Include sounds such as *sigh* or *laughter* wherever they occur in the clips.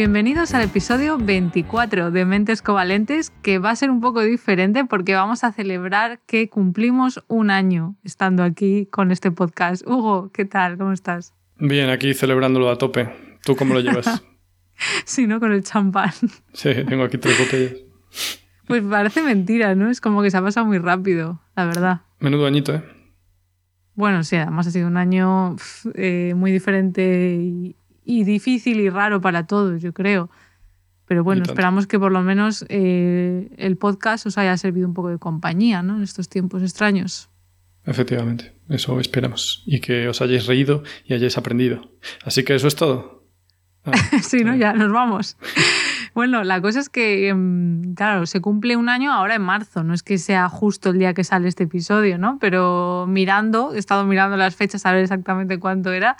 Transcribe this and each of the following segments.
Bienvenidos al episodio 24 de Mentes Covalentes, que va a ser un poco diferente porque vamos a celebrar que cumplimos un año estando aquí con este podcast. Hugo, ¿qué tal? ¿Cómo estás? Bien, aquí celebrándolo a tope. ¿Tú cómo lo llevas? *laughs* sí, ¿no? Con el champán. Sí, tengo aquí tres botellas. Pues parece mentira, ¿no? Es como que se ha pasado muy rápido, la verdad. Menudo añito, ¿eh? Bueno, sí, además ha sido un año eh, muy diferente y, y difícil y raro para todos, yo creo. Pero bueno, esperamos que por lo menos eh, el podcast os haya servido un poco de compañía ¿no? en estos tiempos extraños. Efectivamente, eso esperamos. Y que os hayáis reído y hayáis aprendido. Así que eso es todo. Ah, *laughs* sí, ¿no? Ya nos vamos. *laughs* bueno, la cosa es que, em, claro, se cumple un año ahora en marzo. No es que sea justo el día que sale este episodio, ¿no? Pero mirando, he estado mirando las fechas a ver exactamente cuánto era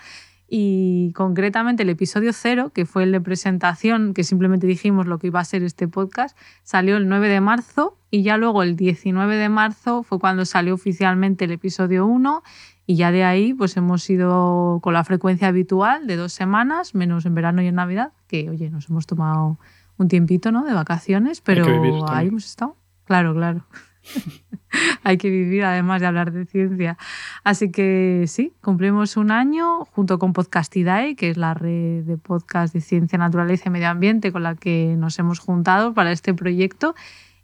y concretamente el episodio cero, que fue el de presentación, que simplemente dijimos lo que iba a ser este podcast, salió el 9 de marzo y ya luego el 19 de marzo fue cuando salió oficialmente el episodio 1 y ya de ahí pues hemos ido con la frecuencia habitual de dos semanas, menos en verano y en Navidad, que oye, nos hemos tomado un tiempito ¿no? de vacaciones, pero ahí hemos estado. Claro, claro. *laughs* Hay que vivir además de hablar de ciencia. Así que sí, cumplimos un año junto con Podcastidae, que es la red de podcast de ciencia, naturaleza y medio ambiente con la que nos hemos juntado para este proyecto.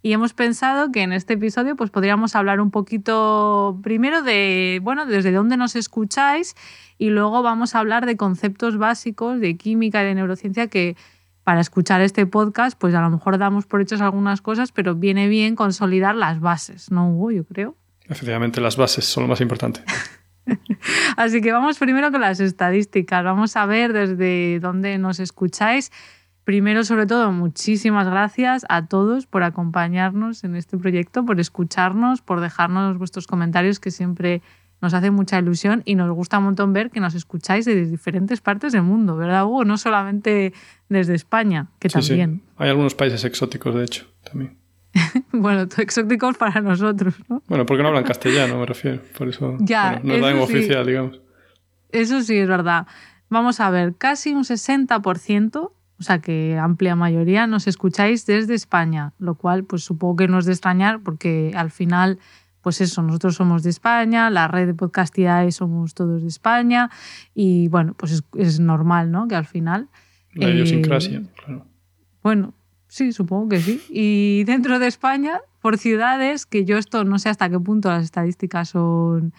Y hemos pensado que en este episodio pues, podríamos hablar un poquito primero de, bueno, desde dónde nos escucháis y luego vamos a hablar de conceptos básicos de química y de neurociencia que, para escuchar este podcast, pues a lo mejor damos por hechas algunas cosas, pero viene bien consolidar las bases, ¿no, Hugo? Yo creo. Efectivamente, las bases son lo más importante. *laughs* Así que vamos primero con las estadísticas. Vamos a ver desde dónde nos escucháis. Primero, sobre todo, muchísimas gracias a todos por acompañarnos en este proyecto, por escucharnos, por dejarnos vuestros comentarios que siempre nos hace mucha ilusión y nos gusta un montón ver que nos escucháis desde diferentes partes del mundo, ¿verdad, Hugo? No solamente desde España, que también. Sí. Hay algunos países exóticos, de hecho, también. *laughs* bueno, exóticos para nosotros, ¿no? Bueno, porque no hablan castellano, me refiero. Por eso *laughs* ya, no es la oficial, digamos. Eso sí es verdad. Vamos a ver, casi un 60%, o sea que amplia mayoría, nos escucháis desde España, lo cual pues supongo que no es de extrañar porque al final pues eso, nosotros somos de España, la red de Podcastidae somos todos de España y bueno, pues es, normal, ¿no? Que al final... La idiosincrasia, eh, claro. Bueno, sí, supongo que sí. Y dentro de España, por ciudades, que yo esto no sé hasta qué punto las estadísticas son...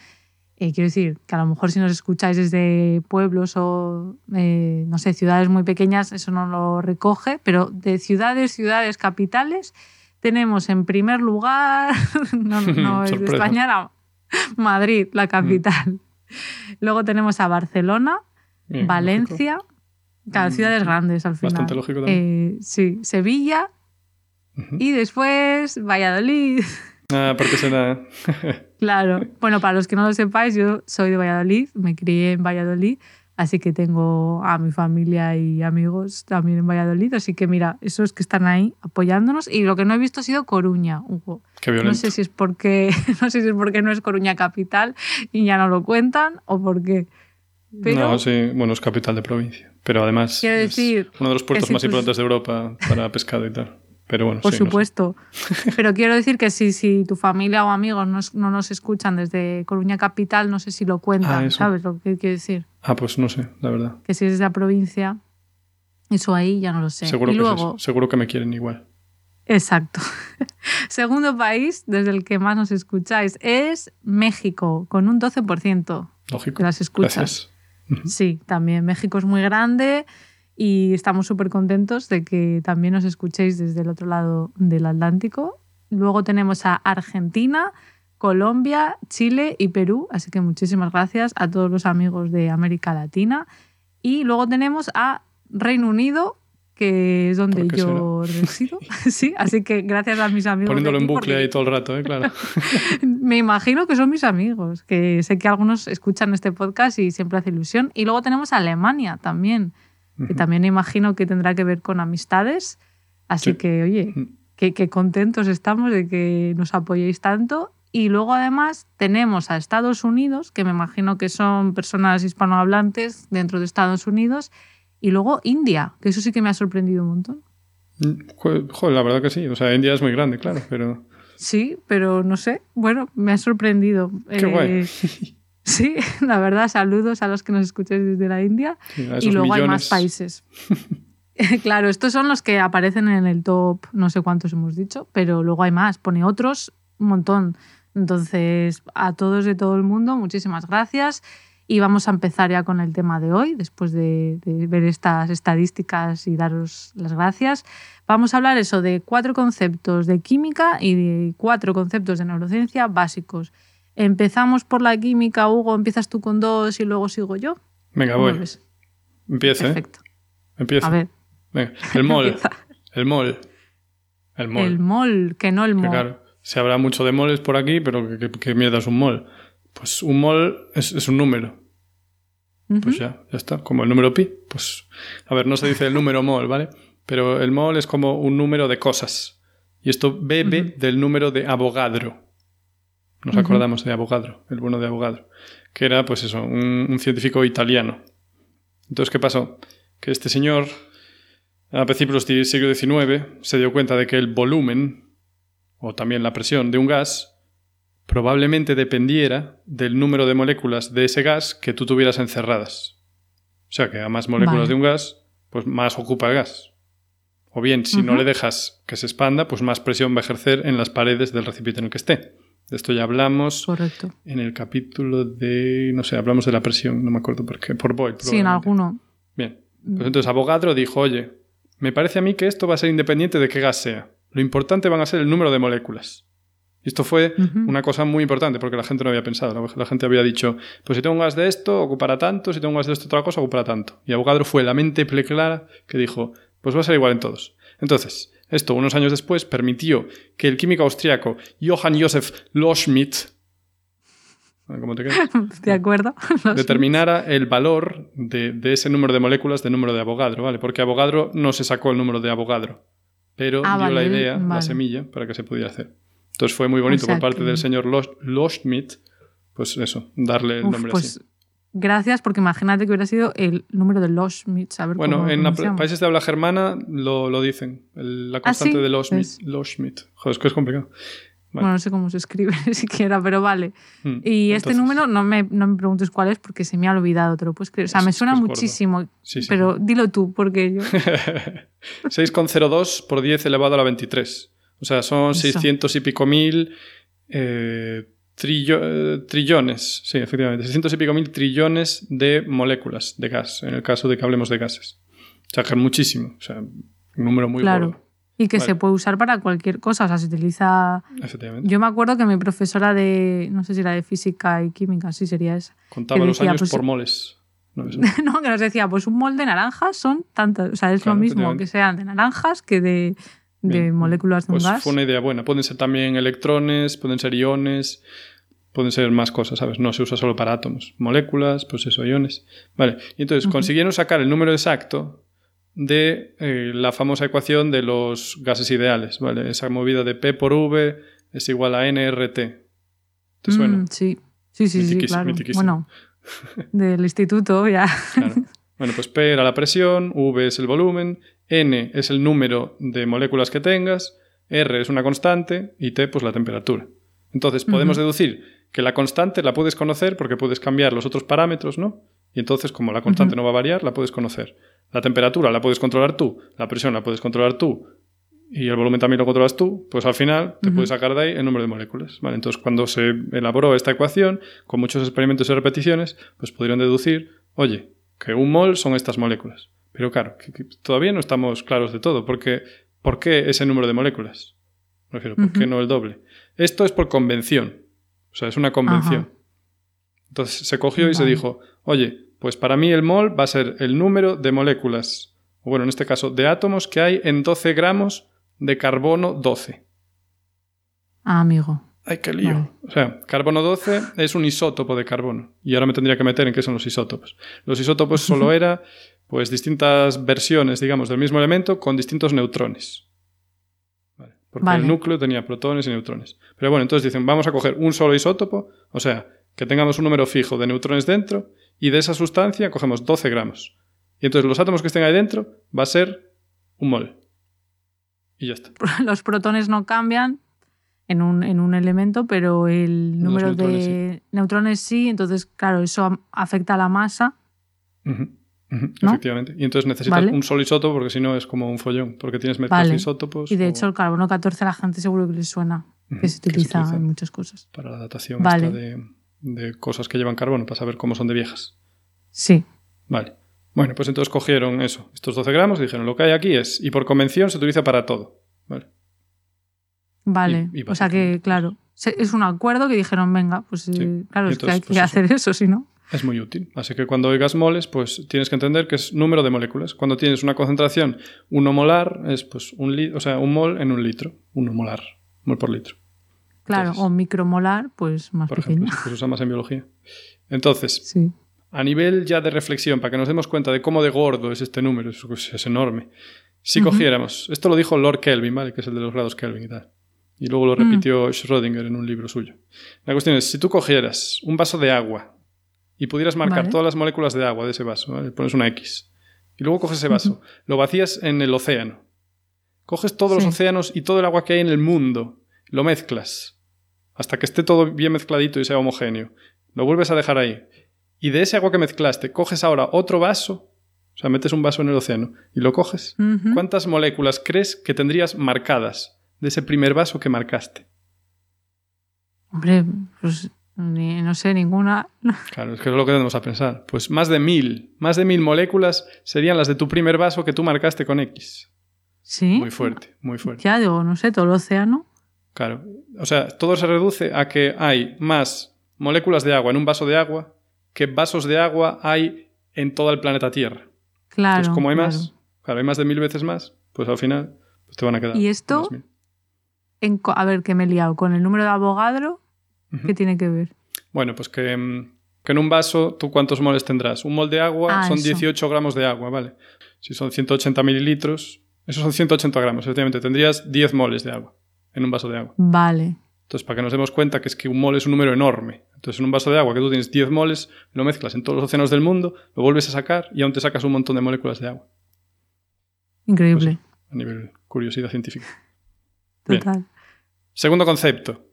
Eh, quiero decir, que a lo mejor si nos escucháis desde pueblos o, eh, no sé, ciudades muy pequeñas, eso no lo recoge, pero de ciudades, ciudades capitales, tenemos en primer lugar, *laughs* no, no *laughs* es de España, Madrid, la capital. Mm. Luego tenemos a Barcelona, Valencia, mm, ciudades grandes al final. Bastante lógico también. Eh, sí, Sevilla y después Valladolid. Ah, porque será. *laughs* claro. Bueno, para los que no lo sepáis, yo soy de Valladolid, me crié en Valladolid Así que tengo a mi familia y amigos también en Valladolid. Así que mira, esos que están ahí apoyándonos. Y lo que no he visto ha sido Coruña, Hugo. Qué no sé si es porque *laughs* no sé si es porque no es Coruña capital y ya no lo cuentan o por No, sí, bueno, es capital de provincia. Pero además es uno de los puertos más importantes de Europa para pescado y tal. Pero bueno, Por supuesto. *laughs* Pero quiero decir que si, si tu familia o amigos no, nos escuchan desde Coruña Capital, no sé si lo cuentan, ah, ¿sabes lo que quiero decir? Ah, pues no sé, la verdad. Que si es de la provincia, eso ahí ya no lo sé. Seguro, que, Seguro que me quieren igual. Exacto. *laughs* Segundo país desde el que más nos escucháis es México, con un 12% Lógico. de las escuchas. Sí, también México es muy grande y estamos súper contentos de que también nos escuchéis desde el otro lado del Atlántico. Luego tenemos a Argentina, Colombia, Chile y Perú, así que muchísimas gracias a todos los amigos de América Latina. Y luego tenemos a Reino Unido, que es donde yo resido. *laughs* *laughs* sí, así que gracias a mis amigos. Poniéndolo en bucle ahí todo el rato, ¿eh? claro. *laughs* Me imagino que son mis amigos, que sé que algunos escuchan este podcast y siempre hace ilusión. Y luego tenemos Alemania también, que también imagino que tendrá que ver con amistades. Así que, oye, qué contentos estamos de que nos apoyéis tanto. Y luego además tenemos a Estados Unidos, que me imagino que son personas hispanohablantes dentro de Estados Unidos y luego India, que eso sí que me ha sorprendido un montón. Joder, la verdad que sí. O sea, India es muy grande, claro, pero... Sí, pero no sé. Bueno, me ha sorprendido. Qué guay. Eh, *laughs* sí, la verdad, saludos a los que nos escucháis desde la India. y luego hay más países. *laughs* *laughs* claro, estos son los que aparecen en el top, no sé cuántos hemos dicho, pero luego hay más. Pone otros, un montón. Entonces, a todos de todo el mundo, muchísimas gracias. Y vamos a empezar ya con el tema de hoy, después de, ver estas estadísticas y daros las gracias. Vamos a hablar eso de cuatro conceptos de química y de cuatro conceptos de neurociencia básicos. Empezamos por la química, Hugo, empiezas tú con dos y luego sigo yo. Venga, voy. Empieza. ¿eh? Perfecto. Empieza. A ver. El mol. el mol. El mol. El mol, que no el mol. claro, se habla mucho de moles por aquí, pero ¿qué, mierda es un mol? Pues un mol es, un número. Pues ya, ya está. Como el número pi. Pues, a ver, no se dice el *laughs* número mol, ¿vale? Pero el mol es como un número de cosas. Y esto bebe del número de Avogadro. Nos acordamos de Avogadro, el bueno de Avogadro. Que era, pues eso, un, científico italiano. Entonces, ¿qué pasó? Que este señor, a principios del siglo XIX, se dio cuenta de que el volumen, o también la presión de un gas, probablemente dependiera del número de moléculas de ese gas que tú tuvieras encerradas. O sea que a más moléculas de un gas, pues más ocupa el gas. O bien, si no le dejas que se expanda, pues más presión va a ejercer en las paredes del recipiente en el que esté. De esto ya hablamos Correcto. en el capítulo de, no sé, hablamos de la presión, no me acuerdo por qué, por Boyle. Sí, en alguno. Bien. Pues entonces Avogadro dijo, oye, me parece a mí que esto va a ser independiente de qué gas sea. Lo importante van a ser el número de moléculas. Y esto fue una cosa muy importante porque la gente no había pensado. La, gente había dicho, pues si tengo un gas de esto, ocupará tanto, si tengo un gas de esto, otra cosa, ocupará tanto. Y Avogadro fue la mente clara que dijo, pues va a ser igual en todos. Entonces, esto unos años después permitió que el químico austriaco Johann Josef Loschmidt ¿Cómo te quedas? *laughs* De acuerdo. *laughs* Determinara el valor de, ese número de moléculas de número de Avogadro, ¿vale? Porque Avogadro no se sacó el número de Avogadro, pero ah, dio la idea, la semilla, para que se pudiera hacer. Entonces fue muy bonito por parte del señor Loschmidt, pues eso, darle el nombre pues, Gracias, porque imagínate que hubiera sido el número de Loschmidt. bueno, en países de habla germana lo, dicen, la ¿Ah, constante de Loschmidt. Loschmidt. Joder, es que es complicado. Bueno, no sé cómo se escribe *laughs* siquiera, pero vale. Hmm, y este número no me, no me preguntes cuál es porque se me ha olvidado, te lo puedes creer. O sea, me suena muchísimo, pero dilo tú, porque yo... *laughs* 6,02 por 10 elevado a la 23. O sea, son 600 y pico mil eh, eh, trillones, sí, efectivamente, 600 y pico mil trillones de moléculas de gas, en el caso de que hablemos de gases. O sea, que es muchísimo, o sea, un número muy claro. Y que se puede usar para cualquier cosa, o sea, se utiliza... Efectivamente. Yo me acuerdo que mi profesora de, no sé si era de física y química, sí sería esa. Contaba los años pues por moles. *laughs* No, que nos decía, pues un mol de naranjas son tantas, o sea, es lo mismo que sean de naranjas que de de moléculas de un pues gas. Fue una idea buena. Pueden ser también electrones, pueden ser iones, pueden ser más cosas, ¿sabes? No se usa solo para átomos. Moléculas, pues eso, iones. Vale. Y entonces consiguieron sacar el número exacto de eh, la famosa ecuación de los gases ideales, ¿vale? Esa movida de P por V es igual a NRT. ¿Te suena? Mm, sí, sí, sí, sí, claro. Bueno, *laughs* del instituto ya. Bueno, pues P era la presión, V es el volumen N es el número de moléculas que tengas, R es una constante y T pues la temperatura. Entonces podemos deducir que la constante la puedes conocer porque puedes cambiar los otros parámetros, ¿no? Y entonces como la constante no va a variar, la puedes conocer. La temperatura la puedes controlar tú, la presión la puedes controlar tú y el volumen también lo controlas tú, pues al final te puedes sacar de ahí el número de moléculas. ¿vale? Entonces cuando se elaboró esta ecuación, con muchos experimentos y repeticiones, pues pudieron deducir, oye, que un mol son estas moléculas. Pero claro, todavía no estamos claros de todo, porque ¿por qué ese número de moléculas? Refiero, ¿por qué no el doble? Esto es por convención, o sea, es una convención. Entonces se cogió y se dijo, oye, pues para mí el mol va a ser el número de moléculas o bueno, en este caso, de átomos que hay en 12 gramos de carbono 12. Ah, amigo. Ay, qué lío. O sea, carbono 12 es un isótopo de carbono. Y ahora me tendría que meter en qué son los isótopos. Los isótopos *laughs* solo era, pues, distintas versiones, digamos, del mismo elemento con distintos neutrones. Porque el núcleo tenía protones y neutrones. Pero bueno, entonces dicen, vamos a coger un solo isótopo, o sea, que tengamos un número fijo de neutrones dentro, y de esa sustancia cogemos 12 gramos. Y entonces los átomos que estén ahí dentro va a ser un mol. Y ya está. *laughs* Los protones no cambian en un, en un elemento, pero el número de neutrones sí, entonces, claro, eso afecta a la masa. Efectivamente. Y entonces necesitas un solo isótopo porque si no es como un follón, porque tienes mezclas de isótopos. Y de hecho el carbono 14 a la gente seguro que le suena, que, se utiliza, en muchas cosas. Para la datación de, de, cosas que llevan carbono, para saber cómo son de viejas. Sí. Vale. Bueno, pues entonces cogieron eso, estos 12 gramos, y dijeron, lo que hay aquí es, y por convención se utiliza para todo. Vale. Vale. o sea que, claro, es un acuerdo que dijeron, venga, pues claro, es que hay que pues hacer eso, si no. Es muy útil. Así que cuando oigas moles, pues tienes que entender que es número de moléculas. Cuando tienes una concentración 1 molar, es pues un, o sea, un mol en un litro. 1 molar, mol por litro. Claro, o micromolar, pues más por pequeño. Ejemplo, se usa más en biología. Entonces, a nivel ya de reflexión, para que nos demos cuenta de cómo de gordo es este número, es, enorme. Si cogiéramos, esto lo dijo Lord Kelvin, ¿vale? Que es el de los grados Kelvin y tal. Y luego lo mm. repitió Schrödinger en un libro suyo. La cuestión es, si tú cogieras un vaso de agua y pudieras marcar todas las moléculas de agua de ese vaso, ¿vale? pones una X, y luego coges ese vaso, lo vacías en el océano, coges todos los océanos y todo el agua que hay en el mundo, lo mezclas, hasta que esté todo bien mezcladito y sea homogéneo, lo vuelves a dejar ahí, y de ese agua que mezclaste coges ahora otro vaso, o sea, metes un vaso en el océano y lo coges, ¿cuántas moléculas crees que tendrías marcadas de ese primer vaso que marcaste? Hombre, pues no sé, ninguna. *laughs* Claro, es que es lo que tenemos a pensar. Pues más de mil, más de mil moléculas serían las de tu primer vaso que tú marcaste con X. Sí. Muy fuerte, muy fuerte. Ya digo, no sé, todo el océano. Claro. O sea, todo se reduce a que hay más moléculas de agua en un vaso de agua que vasos de agua hay en todo el planeta Tierra. Claro. Entonces, como hay más, claro, hay más de mil veces más, pues al final pues te van a quedar. ¿Y esto? a ver, que me he liado. ¿Con el número de Avogadro? ¿Qué tiene que ver? Bueno, pues que, mm, en un vaso, ¿tú cuántos moles tendrás? Un mol de agua ah, son 18 gramos de agua, ¿vale? Si son 180 mililitros, esos son 180 gramos, efectivamente, tendrías 10 moles de agua en un vaso de agua. Vale. Entonces, para que nos demos cuenta que es que un mol es un número enorme. Entonces, en un vaso de agua que tú tienes 10 moles, lo mezclas en todos los océanos del mundo, lo vuelves a sacar y aún te sacas un montón de moléculas de agua. Increíble. Pues a nivel curiosidad científica. Total. Segundo concepto.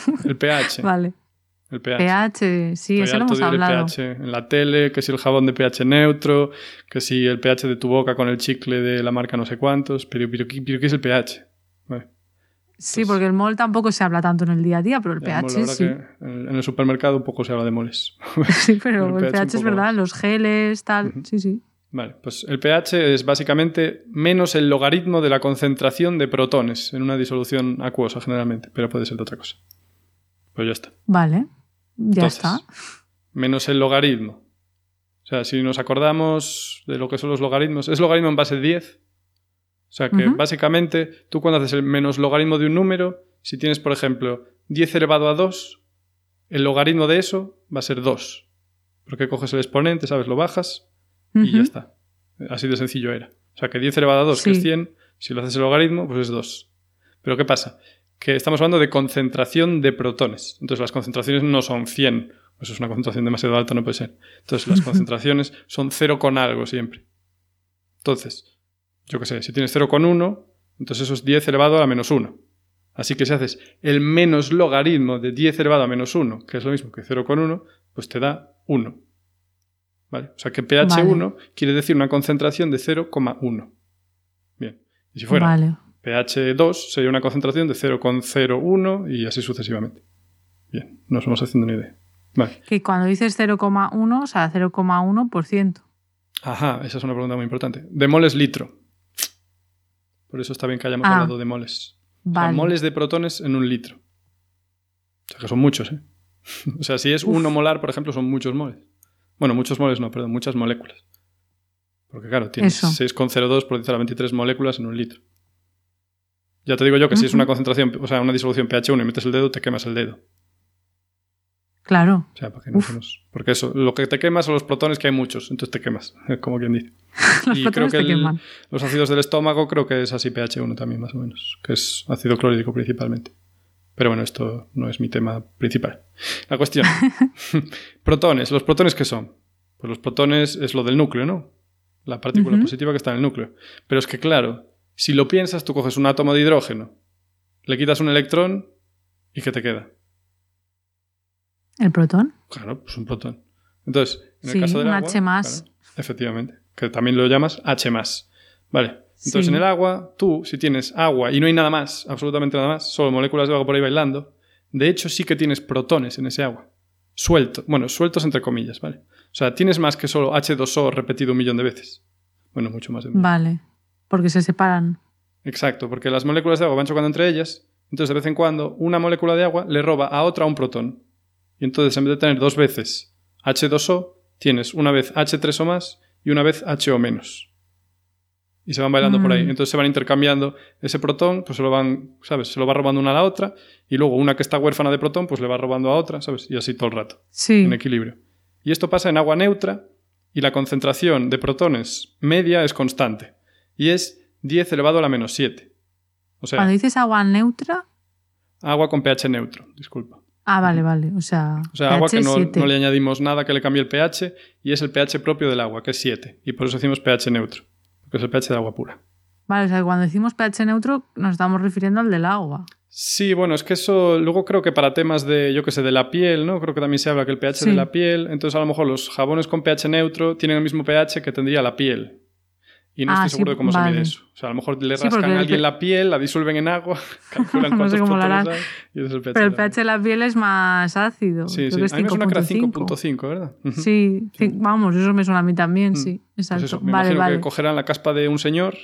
*laughs* El pH. Vale. El pH. pH, sí, eso lo hemos hablado. pH en la tele, que si el jabón de pH neutro, que si el pH de tu boca con el chicle de la marca no sé cuántos, pero, pero, ¿qué es el pH? sí, porque el mol tampoco se habla tanto en el día a día, pero el pH sí. en el supermercado un poco se habla de moles. *laughs* *laughs* sí, pero el, pH, es verdad, los geles, tal, sí, sí. Vale, pues el pH es básicamente menos el logaritmo de la concentración de protones en una disolución acuosa generalmente, pero puede ser de otra cosa. Pues ya está. Vale, ya está. Menos el logaritmo. O sea, si nos acordamos de lo que son los logaritmos, es logaritmo en base 10. O sea que básicamente tú cuando haces el menos logaritmo de un número, si tienes por ejemplo 10 elevado a 2, el logaritmo de eso va a ser 2. Porque coges el exponente, ¿sabes? Lo bajas y ya está. Así de sencillo era. O sea que 10 elevado a 2, que es 100, si lo haces el logaritmo, pues es 2. Pero ¿qué pasa? Que estamos hablando de concentración de protones. Entonces las concentraciones no son 100. Eso es una concentración demasiado alta, no puede ser. Entonces las *laughs* concentraciones son 0 con algo siempre. Entonces, yo qué sé, si tienes 0 con 1, entonces eso es 10 elevado a la menos 1. Así que si haces el menos logaritmo de 10 elevado a menos 1, que es lo mismo que 0 con 1, pues te da 1. O sea que pH1 quiere decir una concentración de 0,1. Bien. Y si fuera pH2 sería una concentración de 0,01 y así sucesivamente. Bien, nos vamos haciendo una idea. Vale. Que cuando dices 0,1, o sea, 0,1%. Ajá, esa es una pregunta muy importante. De moles litro. Por eso está bien que hayamos ah. hablado de moles. moles de protones en un litro. O sea, que son muchos, ¿eh? *laughs* o sea, si es uno molar, por ejemplo, son muchos moles. Bueno, muchos moles no, perdón, muchas moléculas. Porque claro, tienes 6,02 por decir 23 moléculas en un litro. Ya te digo yo que si es una concentración, o sea, una disolución pH 1 y metes el dedo, te quemas el dedo. Claro. O sea, para que no Porque eso, lo que te quemas son los protones, que hay muchos, entonces te quemas, *laughs* como quien dice. *laughs* los y creo que te los ácidos del estómago creo que es así pH 1 también, más o menos, que es ácido clorhídrico principalmente. Pero bueno, esto no es mi tema principal. La cuestión. *laughs* protones. ¿Los protones qué son? Pues los protones es lo del núcleo, ¿no? La partícula positiva que está en el núcleo. Pero es que, claro, si lo piensas, tú coges un átomo de hidrógeno, le quitas un electrón y ¿qué te queda? ¿El protón? Claro, pues un protón. Entonces, en el caso del un agua. H más. efectivamente. Que también lo llamas H más. Vale. Entonces, en el agua, tú, si tienes agua y no hay nada más, absolutamente nada más, solo moléculas de agua por ahí bailando, de hecho sí que tienes protones en ese agua. Sueltos. Bueno, sueltos entre comillas, ¿vale? O sea, tienes más que solo H2O repetido un millón de veces. Bueno, mucho más de un Vale. Porque se separan. Exacto, porque las moléculas de agua van chocando entre ellas. Entonces, de vez en cuando, una molécula de agua le roba a otra un protón. Y entonces, en vez de tener dos veces H2O, tienes una vez H3 o más y una vez HO menos y se van bailando por ahí. Mm. Entonces se van intercambiando ese protón, pues se lo van, ¿sabes? Se lo va robando una a la otra y luego una que está huérfana de protón, pues le va robando a otra, ¿sabes? Y así todo el rato. Sí. En equilibrio. Y esto pasa en agua neutra y la concentración de protones media es constante y es 10 elevado a la menos 7. O sea, Cuando dices agua neutra. Agua con pH neutro, disculpa. Ah, vale, vale. O sea, o sea agua que no, no, le añadimos nada que le cambie el pH y es el pH propio del agua, que es 7. Y por eso decimos pH neutro que es el pH de agua pura. Vale, o sea, cuando decimos pH neutro nos estamos refiriendo al del agua. Sí, bueno, es que eso luego creo que para temas de, yo qué sé, de la piel, ¿no? Creo que también se habla que el pH de la piel, entonces a lo mejor los jabones con pH neutro tienen el mismo pH que tendría la piel. Y no estoy ah, seguro de cómo se mide eso. O sea, a lo mejor le rascan a alguien la piel, la disuelven en agua, *laughs* calculan cuántos *laughs* no sé y es el pH Pero el pH de la piel es más ácido. Sí, sí. a mí me suena que era 5.5, ¿verdad? Sí, vamos, eso me suena a mí también, mm. sí. Pues exacto. eso, me vale, imagino vale. que cogerán la caspa de un señor,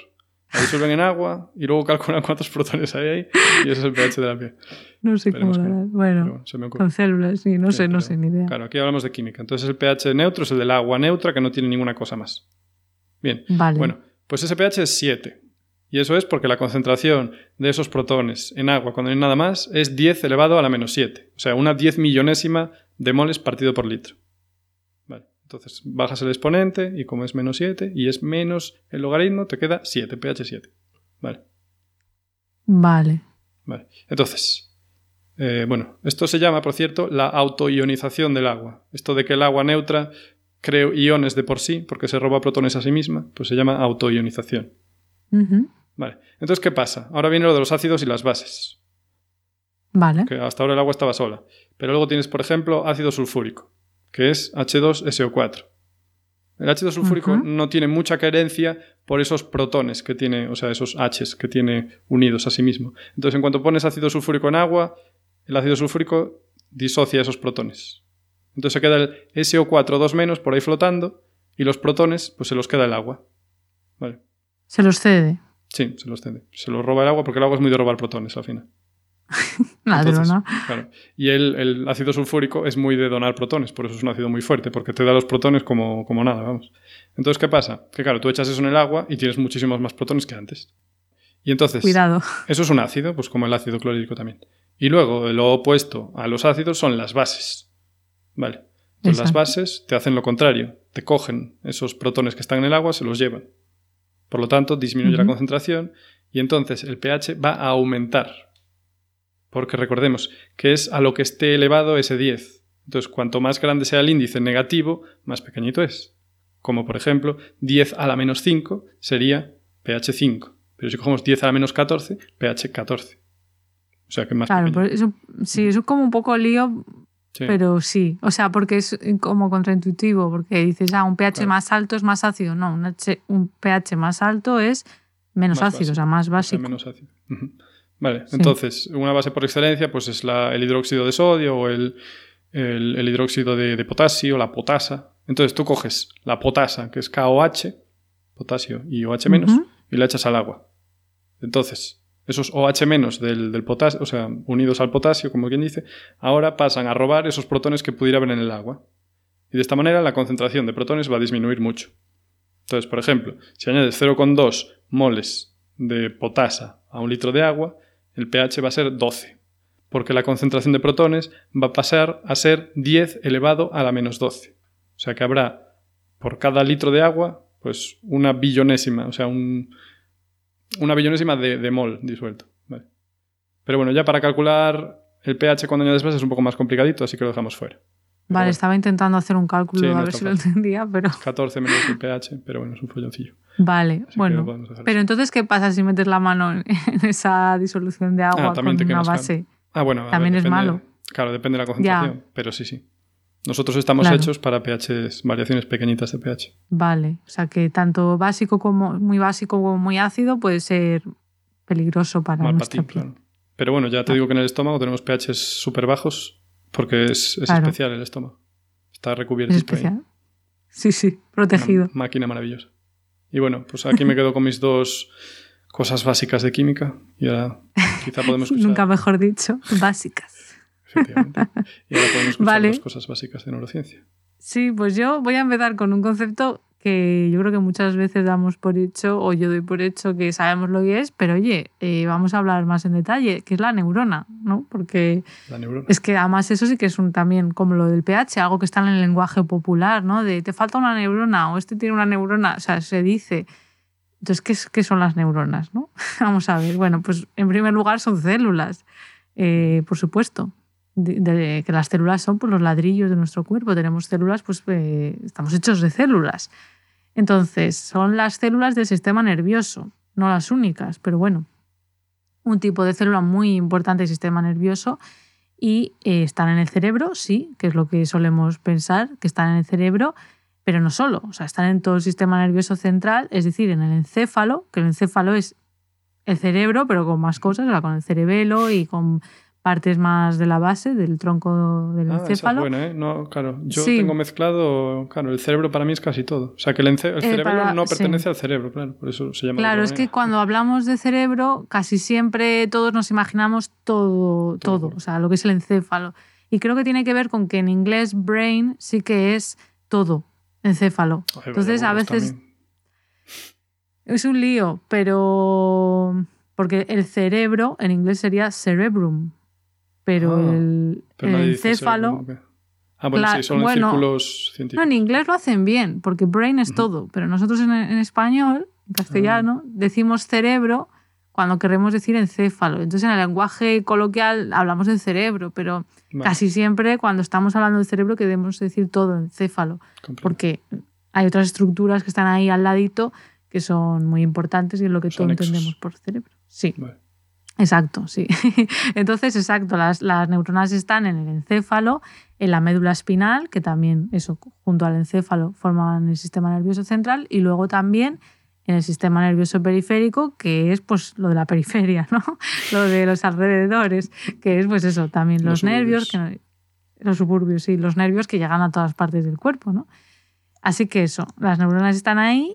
la disuelven en agua y luego calculan cuántos protones hay ahí y ese es el pH de la piel. No sé cómo lo harán. Bueno, con células, sí, no sé, no sé, ni idea. Claro, aquí hablamos de química. Entonces el pH neutro es el del agua neutra que no tiene ninguna cosa más. Bien. Vale. Bueno, pues ese pH es 7. Y eso es porque la concentración de esos protones en agua, cuando no hay nada más, es 10 elevado a la menos 7. O sea, una 10 millonésima de moles partido por litro. Vale. Entonces bajas el exponente y como es menos 7 y es menos el logaritmo, te queda 7, pH 7. Vale. Vale. Vale. Entonces, eh, bueno, esto se llama, por cierto, la autoionización del agua. Esto de que el agua neutra creo iones de por sí, porque se roba protones a sí misma, pues se llama autoionización. Vale. Entonces, ¿qué pasa? Ahora viene lo de los ácidos y las bases. Vale. Que hasta ahora el agua estaba sola. Pero luego tienes, por ejemplo, ácido sulfúrico, que es H2SO4. El ácido sulfúrico no tiene mucha carencia por esos protones que tiene, o sea, esos Hs que tiene unidos a sí mismo. Entonces, en cuanto pones ácido sulfúrico en agua, el ácido sulfúrico disocia esos protones. Entonces se queda el SO4 2 menos por ahí flotando y los protones pues se los queda el agua. Vale. ¿Se los cede? Sí, se los cede. Se los roba el agua porque el agua es muy de robar protones al final. *laughs* ¿no? Claro. Y el, ácido sulfúrico es muy de donar protones, por eso es un ácido muy fuerte, porque te da los protones como, como nada, vamos. Entonces, ¿qué pasa? Que claro, tú echas eso en el agua y tienes muchísimos más protones que antes. Y entonces, Cuidado. eso es un ácido, pues como el ácido clorhídrico también. Y luego, lo opuesto a los ácidos son las bases. Vale. Entonces las bases te hacen lo contrario, te cogen esos protones que están en el agua, se los llevan. Por lo tanto, disminuye la concentración y entonces el pH va a aumentar. Porque recordemos que es a lo que esté elevado ese 10. Entonces, cuanto más grande sea el índice negativo, más pequeñito es. Como por ejemplo, 10 a la menos 5 sería pH 5. Pero si cogemos 10 a la menos 14, pH 14. O sea que más Claro, pues eso, sí, eso es como un poco lío pero sí, o sea, porque es como contraintuitivo, porque dices, ah, un pH más alto es más ácido. No, un, pH más alto es menos ácido, o sea, más básico. menos ácido. Vale, entonces, una base por excelencia pues es la, el hidróxido de sodio o el, el, hidróxido de, potasio, la potasa. Entonces tú coges la potasa, que es KOH, potasio y OH menos, y la echas al agua. Entonces, esos OH del, del potasio, o sea, unidos al potasio, como quien dice, ahora pasan a robar esos protones que pudiera haber en el agua. Y de esta manera la concentración de protones va a disminuir mucho. Entonces, por ejemplo, si añades 0,2 moles de potasa a un litro de agua, el pH va a ser 12, porque la concentración de protones va a pasar a ser 10 elevado a la menos 12. O sea que habrá por cada litro de agua, pues una billonésima, o sea, un, una billonésima de, mol disuelto. Pero bueno, ya para calcular el pH cuando añades más es un poco más complicadito, así que lo dejamos fuera. Vale, estaba intentando hacer un cálculo a ver si lo entendía, pero... *laughs* 14 menos el pH, pero bueno, es un folloncillo. Vale, bueno. Pero entonces, ¿qué pasa si metes la mano en *laughs* esa disolución de agua ah, con una base? Ah, bueno. También es malo. Claro, depende de la concentración, pero sí, sí. Nosotros estamos hechos para pHs, variaciones pequeñitas de pH. Vale, o sea que tanto básico como muy básico como muy ácido puede ser peligroso para nuestra piel. Pero bueno, ya te digo que en el estómago tenemos pHs súper bajos porque es, especial el estómago. Está recubierto. ¿Es especial? Sí, sí, protegido. máquina maravillosa. Y bueno, pues aquí me quedo con mis dos cosas básicas de química y ahora quizá podemos *laughs* escuchar... Nunca mejor dicho, básicas. Efectivamente. Y ahora podemos escuchar las cosas básicas de neurociencia. Sí, pues yo voy a empezar con un concepto que yo creo que muchas veces damos por hecho, o yo doy por hecho que sabemos lo que es, pero oye, eh, vamos a hablar más en detalle, que es la neurona, ¿no? Porque es que además eso sí que es un también como lo del pH, algo que está en el lenguaje popular, ¿no? De te falta una neurona o este tiene una neurona, o sea, se dice. Entonces, ¿qué, qué son las neuronas, no? *laughs* vamos a ver. Bueno, pues en primer lugar son células, eh, por supuesto de, que las células son pues, los ladrillos de nuestro cuerpo. Tenemos células, pues eh, estamos hechos de células. Entonces, son las células del sistema nervioso, no las únicas, pero bueno, un tipo de célula muy importante del sistema nervioso y eh, están en el cerebro, sí, que es lo que solemos pensar, que están en el cerebro, pero no solo, o sea, están en todo el sistema nervioso central, es decir, en el encéfalo, que el encéfalo es el cerebro, pero con más cosas, con el cerebelo y con partes más de la base, del tronco del ah, encéfalo. Esa ¿eh? No, claro, yo tengo mezclado, claro, el cerebro para mí es casi todo. O sea, que el, el eh, cerebro no pertenece al cerebro, claro, por eso se llama. Claro, es que cuando hablamos de cerebro, casi siempre todos nos imaginamos todo, todo, o sea, lo que es el encéfalo. Y creo que tiene que ver con que en inglés brain sí que es todo, encéfalo. Entonces, a veces... Es un lío, pero... Porque el cerebro en inglés sería cerebrum, pero ah, el, encéfalo... Ah, bueno, sí, son círculos científicos. No, en inglés lo hacen bien, porque brain es todo, pero nosotros en, español, en castellano, ah. decimos cerebro cuando queremos decir encéfalo. Entonces en el lenguaje coloquial hablamos del cerebro, pero casi siempre cuando estamos hablando del cerebro queremos decir todo encéfalo, porque hay otras estructuras que están ahí al ladito que son muy importantes y es lo que todos entendemos por cerebro. Sí. Exacto, sí. *laughs* Entonces, exacto, las, las, neuronas están en el encéfalo, en la médula espinal, que también, eso, junto al encéfalo, forman el sistema nervioso central, y luego también en el sistema nervioso periférico, que es pues lo de la periferia, ¿no? *laughs* lo de los alrededores, que es pues eso, también los, nervios, que, los suburbios, sí, los nervios que llegan a todas partes del cuerpo, ¿no? Así que eso, las neuronas están ahí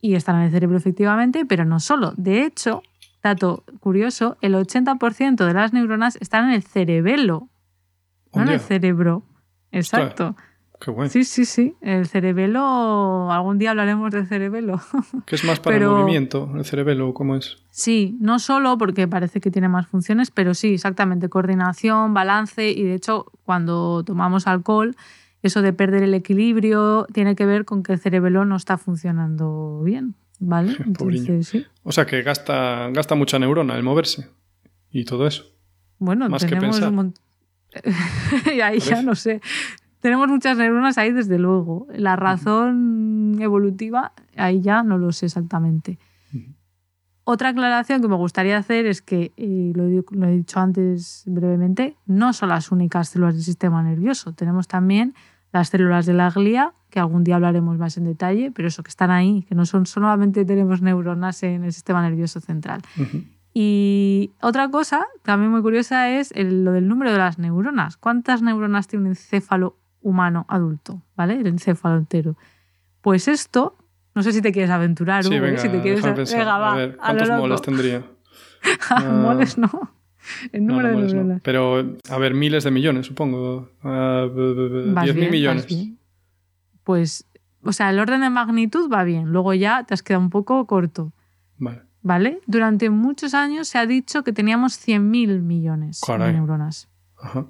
y están en el cerebro efectivamente, pero no solo. De hecho, dato curioso, el 80% de las neuronas están en el cerebelo, no en el cerebro. Exacto. qué bueno. Sí, sí, sí. El cerebelo, algún día hablaremos del cerebelo. ¿Qué es más *laughs* para el movimiento, el cerebelo, cómo es? Sí, no solo porque parece que tiene más funciones, pero sí, exactamente, coordinación, balance y de hecho cuando tomamos alcohol, eso de perder el equilibrio tiene que ver con que el cerebelo no está funcionando bien. ¿Vale? *laughs* O sea que gasta, gasta mucha neurona el moverse y todo eso. Bueno, Más tenemos que un y ahí ya no sé. Tenemos muchas neuronas ahí, desde luego. La razón evolutiva, ahí ya no lo sé exactamente. Otra aclaración que me gustaría hacer es que, lo, lo, he dicho antes brevemente, no son las únicas células del sistema nervioso. Tenemos también las células de la glía, que algún día hablaremos más en detalle, pero eso que están ahí, que no son solamente tenemos neuronas en el sistema nervioso central. Y otra cosa también muy curiosa es lo del número de las neuronas. ¿Cuántas neuronas tiene un encéfalo humano adulto? ¿Vale? El encéfalo entero. Pues esto, no sé si te quieres aventurar, sí, venga, si te quieres. Venga, va, a ver, ¿cuántos moles tendría? *laughs* moles no. *laughs* El número de neuronas. Pero, a ver, miles de millones, supongo. Uh, 10.000 millones. Pues o sea, el orden de magnitud va bien, luego ya te has quedado un poco corto. Vale. ¿Vale? Durante muchos años se ha dicho que teníamos 100.000 millones Caray. de neuronas. Ajá.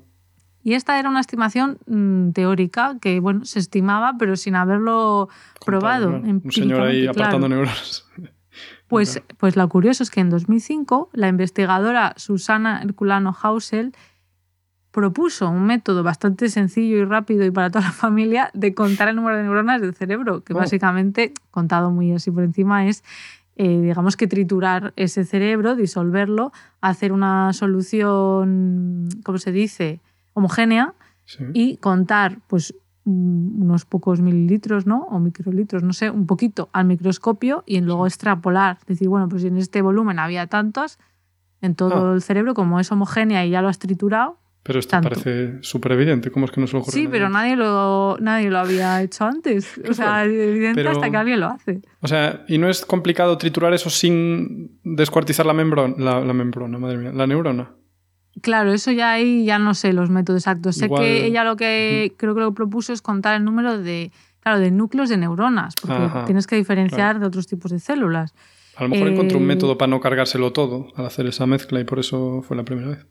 Y esta era una estimación mm, teórica que, bueno, se estimaba, pero sin haberlo probado. Contado. Un señor ahí claro. apartando neuronas. *laughs* Pues, pues lo curioso es que en 2005 la investigadora Susana Herculano Hausel propuso un método bastante sencillo y rápido y para toda la *laughs* familia de contar el número de neuronas del cerebro, que Oh. básicamente, contado muy así por encima, es, eh, digamos que triturar ese cerebro, disolverlo, hacer una solución, ¿cómo se dice?, homogénea Sí. y contar pues unos pocos mililitros, ¿no? O microlitros, no sé, un poquito al microscopio y luego extrapolar. Decir, bueno, pues si en este volumen había tantos, en todo Ah. el cerebro, como es homogénea y ya lo has triturado. Pero esto tanto. parece súper evidente. ¿Cómo es que no se lo ocurre? Sí, pero nadie? nadie lo, nadie lo había hecho antes. *laughs* O sea, es evidente Pero- hasta que alguien lo hace. O sea, ¿y no es complicado triturar eso sin descuartizar la membrana? La, la membrana, madre mía. La neurona. Claro, eso ya ahí ya no sé los métodos exactos. Sé Igual- que ella lo que creo que lo propuso es contar el número de, claro, de núcleos de neuronas, porque Ajá, tienes que diferenciar de otros tipos de células. A lo mejor encontré un Eh, método para no cargárselo todo al hacer esa mezcla y por eso fue la primera vez.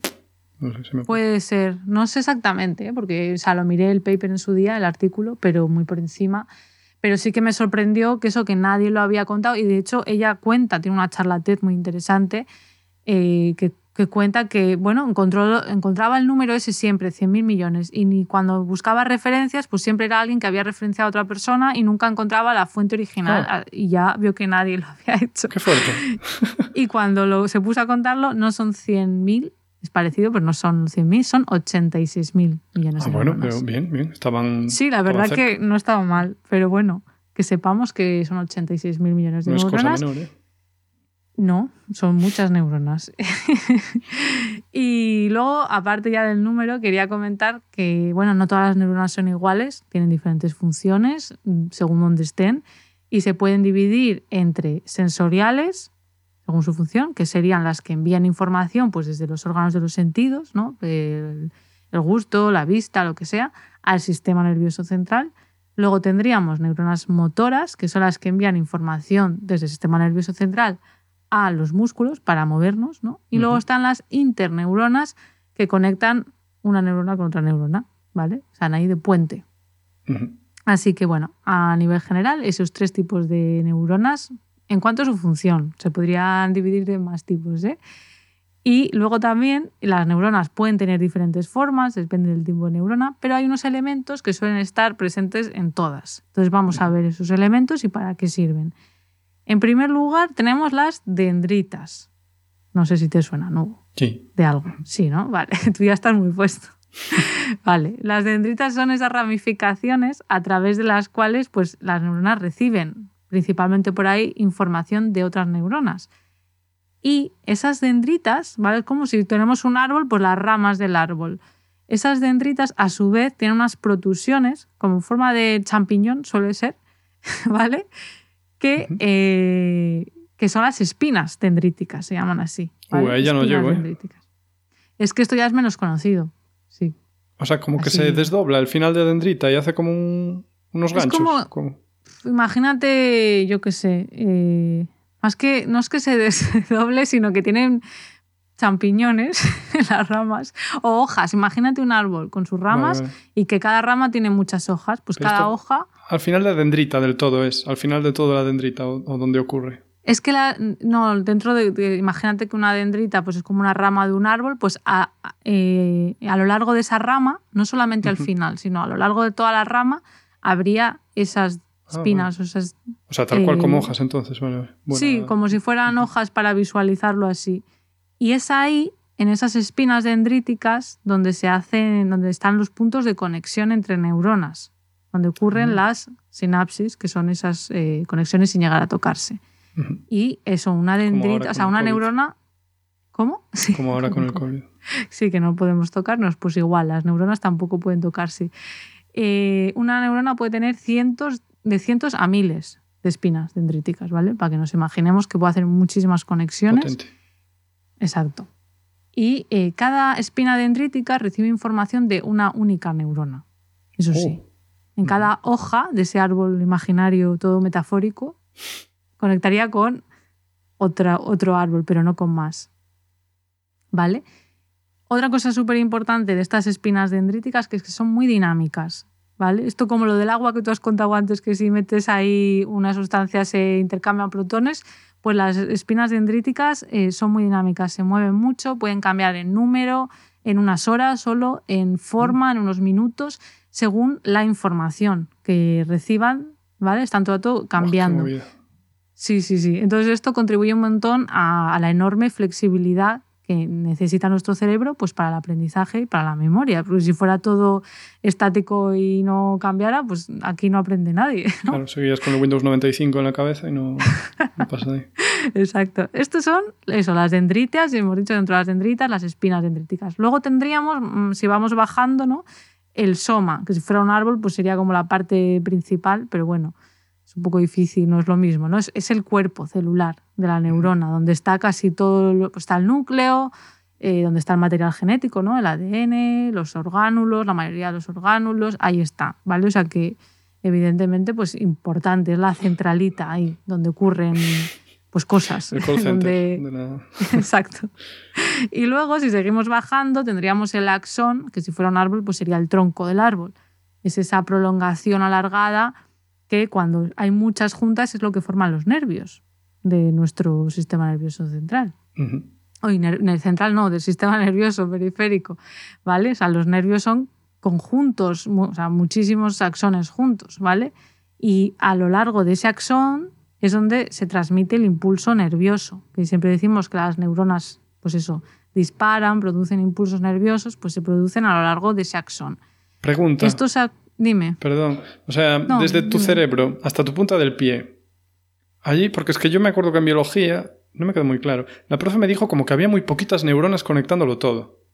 No sé si me Puede ser, no sé exactamente, ¿eh? porque o sea, lo miré el paper en su día, el artículo, pero muy por encima. Pero sí que me sorprendió que eso que nadie lo había contado y de hecho ella cuenta, tiene una charla TED muy interesante eh, que, que cuenta que, bueno, encontró, encontraba el número ese siempre, 100.000 millones, y ni cuando buscaba referencias, pues siempre era alguien que había referenciado a otra persona y nunca encontraba la fuente original y ya vio que nadie lo había hecho. Qué fuerte. *laughs* Y cuando lo, se puso a contarlo, no son 100.000, es parecido, pero no son 100.000, son 86.000 millones Ah, de bueno, neuronas. pero bien, bien. Estaban. Sí, la verdad que no estaba mal, pero bueno, que sepamos que son 86.000 millones de No es cosa menor, ¿eh? No, son muchas neuronas. *laughs* y luego, aparte ya del número, quería comentar que, bueno, no todas las neuronas son iguales, tienen diferentes funciones mm, según donde estén y se pueden dividir entre sensoriales, según su función, que serían las que envían información pues desde los órganos de los sentidos, ¿no? el, el gusto, la vista, lo que sea, al sistema nervioso central. Luego tendríamos neuronas motoras, que son las que envían información desde el sistema nervioso central a los músculos para movernos, ¿no? Y luego están las interneuronas que conectan una neurona con otra neurona, ¿vale? Están ahí de puente. Así que bueno, a nivel general, esos tres tipos de neuronas, en cuanto a su función, se podrían dividir en más tipos, ¿eh? Y luego también las neuronas pueden tener diferentes formas, depende del tipo de neurona, pero hay unos elementos que suelen estar presentes en todas. Entonces vamos a ver esos elementos y para qué sirven. En primer lugar, tenemos las dendritas. No sé si te suena, ¿no? Sí. de algo. Sí, ¿no? Vale, *laughs* tú ya estás muy puesto. *laughs* vale, las dendritas son esas ramificaciones a través de las cuales pues, las neuronas reciben, principalmente por ahí, información de otras neuronas. Y esas dendritas, ¿vale? Como si tenemos un árbol, pues las ramas del árbol. Esas dendritas, a su vez, tienen unas protusiones, como en forma de champiñón, suele ser, *laughs* ¿vale? Que, eh, que son las espinas dendríticas, se llaman así. Ahí ya no llego, ¿eh? Es que esto ya es menos conocido, sí. O sea, como que se desdobla el final de dendrita y hace como un- unos Es ganchos. como- como- Imagínate, yo qué sé, eh, más que no es que se *laughs* desdoble, sino que tienen champiñones *laughs* en las ramas o hojas. Imagínate un árbol con sus ramas Vale, vale. y que cada rama tiene muchas hojas. Pues Pero cada esto- hoja Al final de dendrita del todo es. Al final de todo la dendrita o, o donde ocurre. Es que la, no, dentro de, de- imagínate que una dendrita pues es como una rama de un árbol, pues a, a- eh, a lo largo de esa rama, no solamente al final, sino a lo largo de toda la rama, habría esas Ah, espinas, o esas, O sea, tal cual Eh, como hojas entonces. Buena- sí, como si fueran hojas para visualizarlo así. Y es ahí, en esas espinas dendríticas, donde se hacen, donde están los puntos de conexión entre neuronas, donde ocurren las sinapsis, que son esas eh, conexiones sin llegar a tocarse. Y eso, una dendrita, o sea, una neurona. ¿Cómo? *laughs* Sí, Como ahora con el *laughs* COVID. Sí, que no podemos tocarnos, pues igual, las neuronas tampoco pueden tocarse. Eh, una neurona puede tener cientos, de cientos a miles de espinas dendríticas, ¿vale? Para que nos imaginemos que puede hacer muchísimas conexiones. Potente. Exacto. Y eh, cada espina dendrítica recibe información de una única neurona. Eso sí. En cada hoja de ese árbol imaginario, todo metafórico, conectaría con otra, otro árbol, pero no con más. ¿Vale? Otra cosa súper importante de estas espinas dendríticas que es que son muy dinámicas. ¿Vale? Esto como lo del agua que tú has contado antes, que si metes ahí una sustancia se intercambian protones, pues las espinas dendríticas eh, son muy dinámicas, se mueven mucho, pueden cambiar en número, en unas horas solo, en forma, en unos minutos, según la información que reciban, ¿vale? Están todo, todo cambiando. sí, sí, sí. Entonces esto contribuye un montón a, a la enorme flexibilidad que necesita nuestro cerebro pues para el aprendizaje y para la memoria. Porque si fuera todo estático y no cambiara, pues aquí no aprende nadie. Claro, seguías con el Windows 95 en la cabeza y no, pasa ahí. *laughs* Exacto. Estos son eso, las dendritas, y hemos dicho dentro de las dendritas, las espinas dendríticas. Luego tendríamos, mm, si vamos bajando, ¿no? El soma, que si fuera un árbol, pues sería como la parte principal, pero bueno, es un poco difícil, no es lo mismo, ¿no? Es, es el cuerpo celular de la neurona, donde está casi todo, pues está el núcleo, eh, donde está el material genético, ¿no? El ADN, los orgánulos, la mayoría de los orgánulos, ahí está, ¿vale? O sea que evidentemente pues importante, es la centralita ahí, donde ocurren pues cosas. El call *laughs* donde... *laughs* Exacto. Y luego, si seguimos bajando, tendríamos el axón, que si fuera un árbol, pues sería el tronco del árbol. Es esa prolongación alargada que cuando hay muchas juntas es lo que forman los nervios de nuestro sistema nervioso central. O el central no, del sistema *laughs* nervioso periférico, ¿vale? O sea, los nervios son conjuntos, o sea, muchísimos axones juntos, ¿vale? Y a lo largo de ese axón es donde se transmite el impulso nervioso, que siempre decimos que las neuronas, pues eso, disparan, producen impulsos nerviosos, pues se producen a lo largo de ese axón. Pregunta. Estos Dime. Perdón. O sea, desde tu cerebro hasta tu punta del pie. Allí, porque es que yo me acuerdo que en biología, no me quedó muy claro, la profe me dijo como que había muy poquitas neuronas conectándolo todo.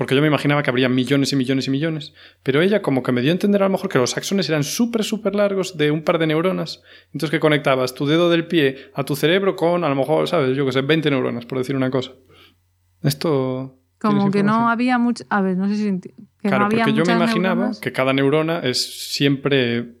Porque yo me imaginaba que habría millones y millones y millones. Pero ella como que me dio a entender a lo mejor que los axones eran súper, súper largos de un par de neuronas. Entonces que conectabas tu dedo del pie a tu cerebro con a lo mejor, ¿sabes? Yo que sé, 20 neuronas, por decir una cosa. Esto... Como que no había mucho... A ver, no sé si claro, porque yo me imaginaba que cada neurona es siempre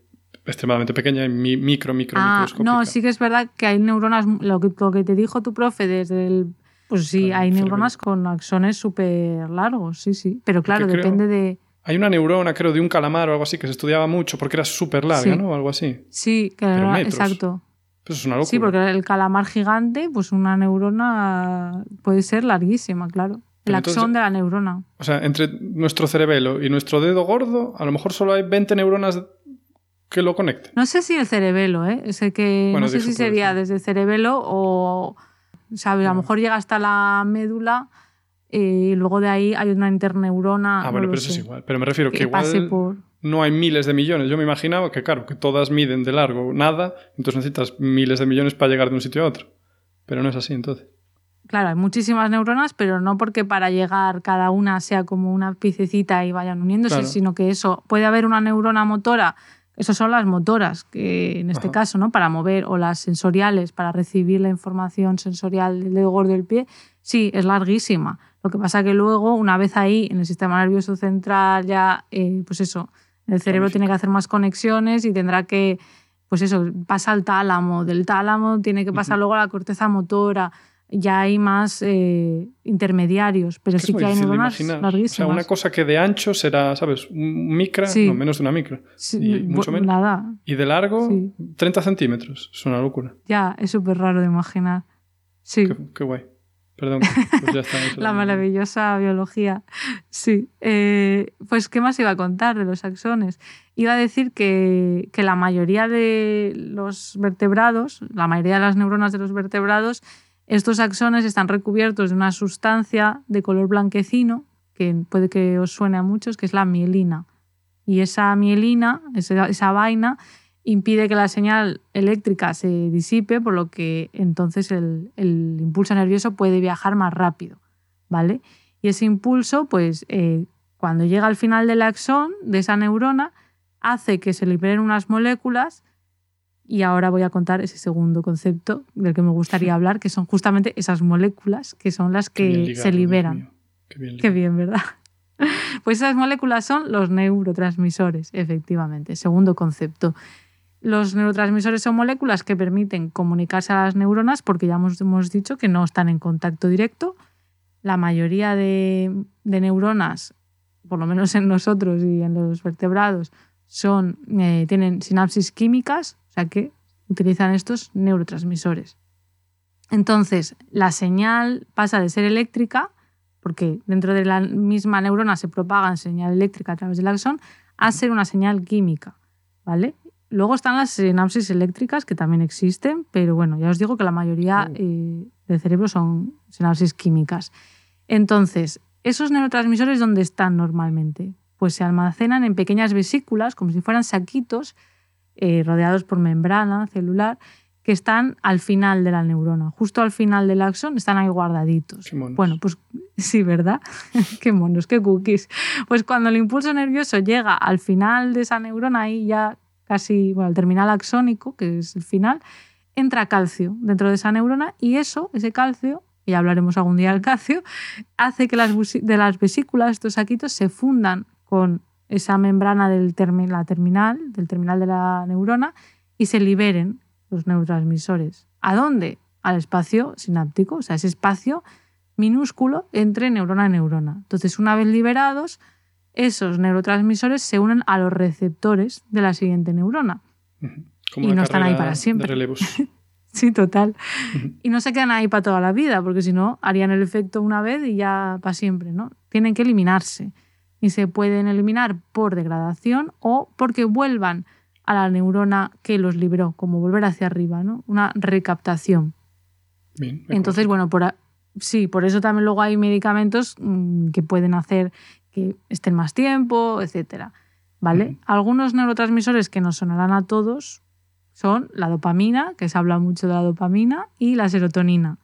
extremadamente pequeña y micro, micro, ah, No, sí que es verdad que hay neuronas, lo que, que te dijo tu profe desde el... Pues sí, hay neuronas con axones súper largos, sí, sí. Pero claro, depende de... Hay una neurona, creo, de un calamar o algo así que se estudiaba mucho porque era súper larga, ¿no? O algo así. Sí, era, exacto. Eso es una locura. Sí, porque el calamar gigante, pues una neurona puede ser larguísima, claro. El axón de la neurona. O sea, entre nuestro cerebelo y nuestro dedo gordo, a lo mejor solo hay 20 neuronas que lo conecten. No sé si el cerebelo, ¿eh? Sé que no sé si sería desde el cerebelo o, ¿sabes? A lo mejor llega hasta la médula eh, y luego de ahí hay una interneurona. Ah, bueno, pero eso es igual. Pero me refiero que, igual no hay miles de millones. Yo me imaginaba que, claro, que todas miden de largo nada, entonces necesitas miles de millones para llegar de un sitio a otro. Pero no es así, entonces. Claro, hay muchísimas neuronas, pero no porque para llegar cada una sea como una piececita y vayan uniéndose, sino que eso, puede haber una neurona motora, esas son las motoras, que en este caso, ¿no? Para mover, o las sensoriales, para recibir la información sensorial del dedo gordo del pie, sí, es larguísima. Lo que pasa que luego, una vez ahí, en el sistema nervioso central, ya, eh, pues eso, el cerebro tiene que hacer más conexiones y tendrá que, pues eso, pasa al tálamo, del tálamo tiene que pasar luego a la corteza motora, ya hay más eh, intermediarios, pero sí que hay neuronas larguísimas. O sea, una cosa que de ancho será, ¿sabes? Un micra, no, menos de una micra. y mucho menos. Nada. Y de largo, 30 centímetros. Es una locura. Ya, es súper raro de imaginar. Sí. Qué, guay. Perdón. Pues ya está, *laughs* la maravillosa biología. Sí. Eh, pues, ¿qué más iba a contar de los axones? Iba a decir que, que la mayoría de los vertebrados, la mayoría de las neuronas de los vertebrados, estos axones están recubiertos de una sustancia de color blanquecino, que puede que os suene a muchos, que es la mielina. Y esa mielina, esa, vaina, impide que la señal eléctrica se disipe, por lo que entonces el, impulso nervioso puede viajar más rápido. ¿vale? Y ese impulso, pues eh, cuando llega al final del axón, de esa neurona, hace que se liberen unas moléculas y ahora voy a contar ese segundo concepto del que me gustaría *laughs* hablar, que son justamente esas moléculas que son las que se liberan. Qué bien, Qué bien, ¿verdad? *laughs* Pues esas moléculas son los neurotransmisores, efectivamente. Segundo concepto. Los neurotransmisores son moléculas que permiten comunicarse a las neuronas porque ya hemos, dicho que no están en contacto directo. La mayoría de, neuronas, por lo menos en nosotros y en los vertebrados, son, eh, tienen sinapsis químicas, que utilizan estos neurotransmisores. Entonces, la señal pasa de ser eléctrica, porque dentro de la misma neurona se propaga señal eléctrica a través del axón, a ser una señal química. ¿vale? Luego están las sinapsis eléctricas, que también existen, pero bueno, ya os digo que la mayoría eh, del cerebro son sinapsis químicas. Entonces, ¿esos neurotransmisores dónde están normalmente? Pues se almacenan en pequeñas vesículas, como si fueran saquitos, eh, rodeados por membrana celular, que están al final de la neurona, justo al final del axón, están ahí guardaditos. Bueno, pues *laughs* sí, ¿verdad? *laughs* qué monos, qué cookies. Pues cuando el impulso nervioso llega al final de esa neurona, ahí ya casi, bueno, al terminal axónico, que es el final, entra calcio dentro de esa neurona y eso, ese calcio, y hablaremos algún día del calcio, hace que las, de las vesículas, estos saquitos, se fundan con esa membrana del la terminal, del terminal de la neurona y se liberen los neurotransmisores. ¿A dónde? Al espacio sináptico, o sea, ese espacio minúsculo entre neurona y neurona. Entonces, una vez liberados, esos neurotransmisores se unen a los receptores de la siguiente neurona. y no están ahí para siempre. *laughs* sí, total. Y no se quedan ahí para toda la vida, porque si no, harían el efecto una vez y ya para siempre, ¿no? Tienen que eliminarse. Y se pueden eliminar por degradación o porque vuelvan a la neurona que los liberó, como volver hacia arriba, ¿no? Una recaptación. Bien, Entonces, bueno, por, sí, por eso también luego hay medicamentos mm, que pueden hacer que estén más tiempo, etcétera. ¿Vale? Algunos neurotransmisores que nos sonarán a todos son la dopamina, que se habla mucho de la dopamina, y la serotonina,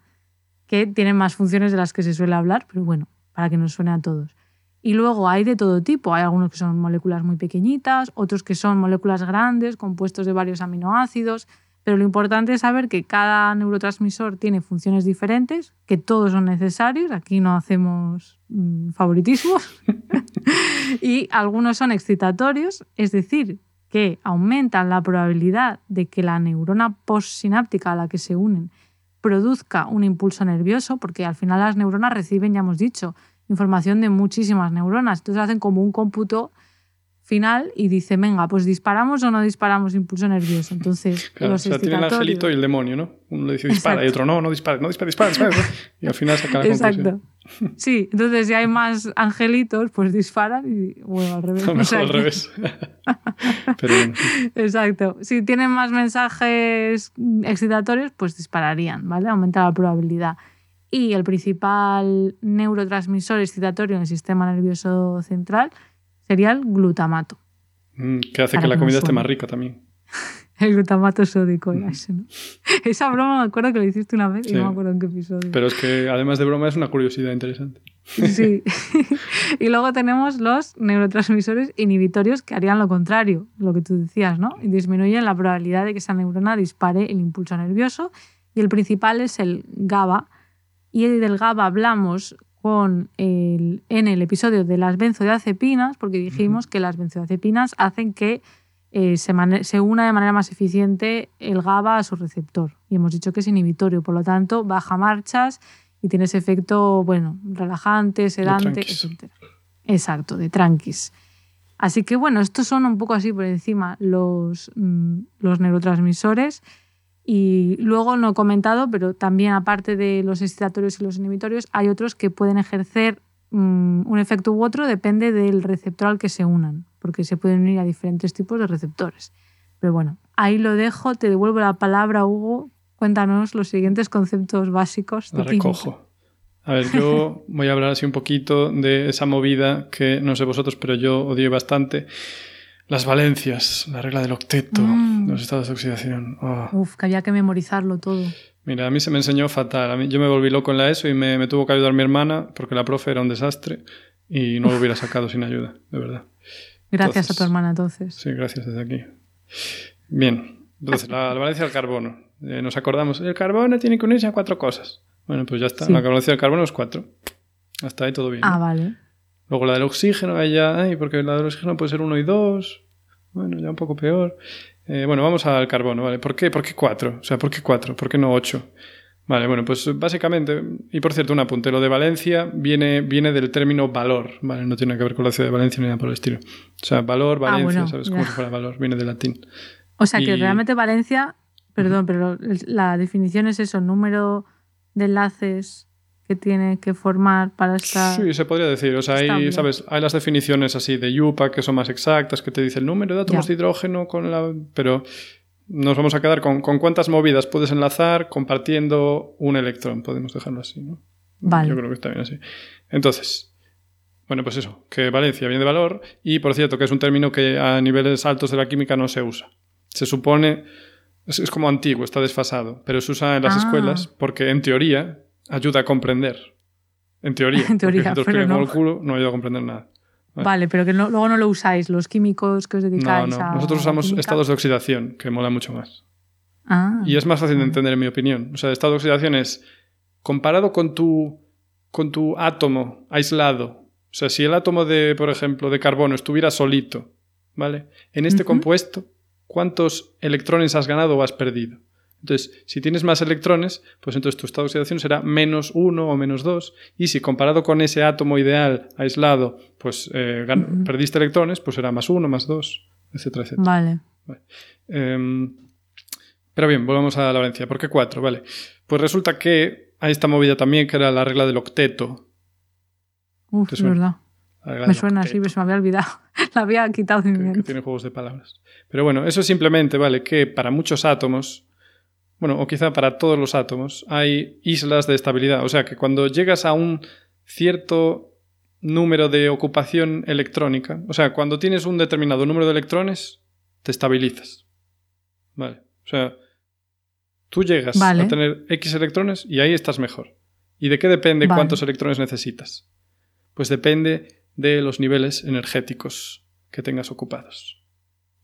que tienen más funciones de las que se suele hablar, pero bueno, para que nos suene a todos. Y luego hay de todo tipo. Hay algunos que son moléculas muy pequeñitas, otros que son moléculas grandes, compuestos de varios aminoácidos, pero lo importante es saber que cada neurotransmisor tiene funciones diferentes, que todos son necesarios, aquí no hacemos mm, favoritismos, *laughs* y algunos son excitatorios, es decir, que aumentan la probabilidad de que la neurona postsináptica a la que se unen produzca un impulso nervioso, porque al final las neuronas reciben, ya hemos dicho, información de muchísimas neuronas, entonces hacen como un cómputo final y dice, venga, pues disparamos o no disparamos impulso nervioso. Entonces, *laughs* claro, o sea, tiene el angelito y el demonio, ¿no? Uno le dice dispara y otro no, no dispara, no dispara, dispara, dispara. Y al final saca la Exacto. *laughs* Sí, entonces si hay más angelitos, pues disparan y bueno, al revés. *laughs* mejor al revés. Pero bueno. Exacto. Si tienen más mensajes excitatorios, pues dispararían, ¿vale? Aumenta la probabilidad. Y el principal neurotransmisor excitatorio en el sistema nervioso central sería el glutamato. Mm, que hace que la comida esté más rica también. *laughs* el glutamato sódico era ese, ¿no? *laughs* Esa broma me acuerdo que lo hiciste una vez y no me acuerdo en qué episodio. Pero es que además de broma es una curiosidad interesante. Sí. *laughs* y luego tenemos los neurotransmisores inhibitorios que harían lo contrario, lo que tú decías, ¿no? Y disminuyen la probabilidad de que esa neurona dispare el impulso nervioso. Y el principal es el GABA. Y del GABA hablamos el, en el episodio de las benzodiazepinas, porque dijimos que las benzodiazepinas hacen que eh, se, se, una de manera más eficiente el GABA a su receptor. Y hemos dicho que es inhibitorio, por lo tanto, baja marchas y tiene ese efecto, bueno, relajante, sedante, etc. Exacto, de tranquis. Así que bueno, estos son un poco así por encima los, mm, los neurotransmisores. Y luego no he comentado, pero también aparte de los excitatorios y los inhibitorios, hay otros que pueden ejercer mm, un efecto u otro, depende del receptor al que se unan, porque se pueden unir a diferentes tipos de receptores. Pero bueno, ahí lo dejo, te devuelvo la palabra, Hugo. Cuéntanos los siguientes conceptos básicos. De recojo. A ver, yo voy a hablar así un poquito de esa movida que no sé vosotros, pero yo odié bastante las valencias, la regla del octeto, mm. los estados de oxidación. Oh. Uf, que había que memorizarlo todo. Mira, a mí se me enseñó fatal. A mí, yo me volví loco en la ESO y me, me, tuvo que ayudar mi hermana porque la profe era un desastre y no lo hubiera sacado sin ayuda, de verdad. Gracias a tu hermana entonces. Sí, gracias desde aquí. Bien, entonces la, valencia del carbono. Eh, nos acordamos, el carbono tiene que unirse a cuatro cosas. Bueno, pues ya está. La valencia del carbono es cuatro. Hasta ahí todo bien. Ah, vale. Luego la del oxígeno, ahí ya, ay, porque la del oxígeno puede ser 1 y 2. Bueno, ya un poco peor. Eh, bueno, vamos al carbono, ¿vale? ¿Por qué, ¿Por qué 4? O sea, ¿por qué 4? ¿Por qué no 8? Vale, bueno, pues básicamente, y por cierto, un apunte, lo de Valencia viene, viene del término valor, ¿vale? No tiene que ver con la ciudad de Valencia ni nada por el estilo. O sea, valor, Ah, Valencia, bueno, ¿sabes? ya. Como si fuera valor, viene del latín. O sea que realmente Valencia, perdón, pero la definición es eso, número de enlaces que tiene que formar para estar... Sí, se podría decir. O sea, hay. ¿sabes? Hay las definiciones así de Yupa que son más exactas, que te dice el número de átomos Ya. de hidrógeno con la... Pero nos vamos a quedar con, con cuántas movidas puedes enlazar compartiendo un electrón. Podemos dejarlo así, ¿no? Vale. Yo creo que está bien así. Entonces, bueno, pues eso, que Valencia viene de valor y, por cierto, que es un término que a niveles altos de la química no se usa. Se supone, es, es como antiguo, está desfasado, pero se usa en las Ah. escuelas porque, en teoría, ayuda a comprender. En teoría. *laughs* En teoría, porque si pero no. el culo, no ayuda a comprender nada. Vale, pero que no- luego no lo usáis, los químicos que os No, dedicáis no. a... Nosotros usamos química. estados de oxidación, que mola mucho más. Ah, Y es más fácil de entender, en mi opinión. O sea, estado de oxidación es comparado con tu, con tu átomo aislado. O sea, si el átomo de, por ejemplo, de carbono estuviera solito, ¿vale? En este compuesto, ¿cuántos electrones has ganado o has perdido? Entonces, si tienes más electrones, pues entonces tu estado de oxidación será menos uno o menos dos. Y si comparado con ese átomo ideal aislado, pues eh, perdiste electrones, pues será más uno, más dos, etcétera, etcétera. vale. Em, pero bien, volvamos a la Valencia. ¿Por qué cuatro? Vale. Pues resulta que hay esta movida también que era la regla del octeto. Uf, ¿Te es verdad. Me suena así, pero se me había olvidado. *laughs* La había quitado de mi que, que mente. tiene juegos de palabras. Pero bueno, eso simplemente vale que para muchos átomos, bueno, o quizá para todos los átomos, hay islas de estabilidad. O sea que cuando llegas a un cierto número de ocupación electrónica, o sea, cuando tienes un determinado número de electrones, te estabilizas. Vale. O sea, tú llegas Vale. a tener X electrones y ahí estás mejor. ¿Y de qué depende Vale. cuántos electrones necesitas? Pues depende de los niveles energéticos que tengas ocupados.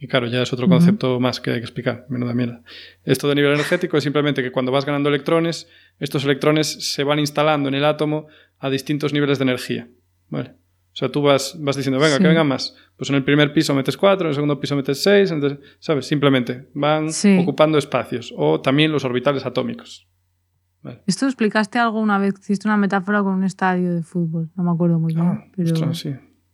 Y claro, ya es otro concepto más que hay que explicar. Menuda mierda. Esto de nivel energético es simplemente que cuando vas ganando electrones, estos electrones se van instalando en el átomo a distintos niveles de energía. ¿Vale? O sea, tú vas, vas diciendo, venga, Sí. que vengan más. Pues en el primer piso metes cuatro, en el segundo piso metes seis, entonces, ¿sabes? Simplemente van Sí. ocupando espacios. O también los orbitales atómicos. Vale. Esto explicaste algo una vez, hiciste una metáfora con un estadio de fútbol. No me acuerdo muy bien. Ah, pero... ostras, sí.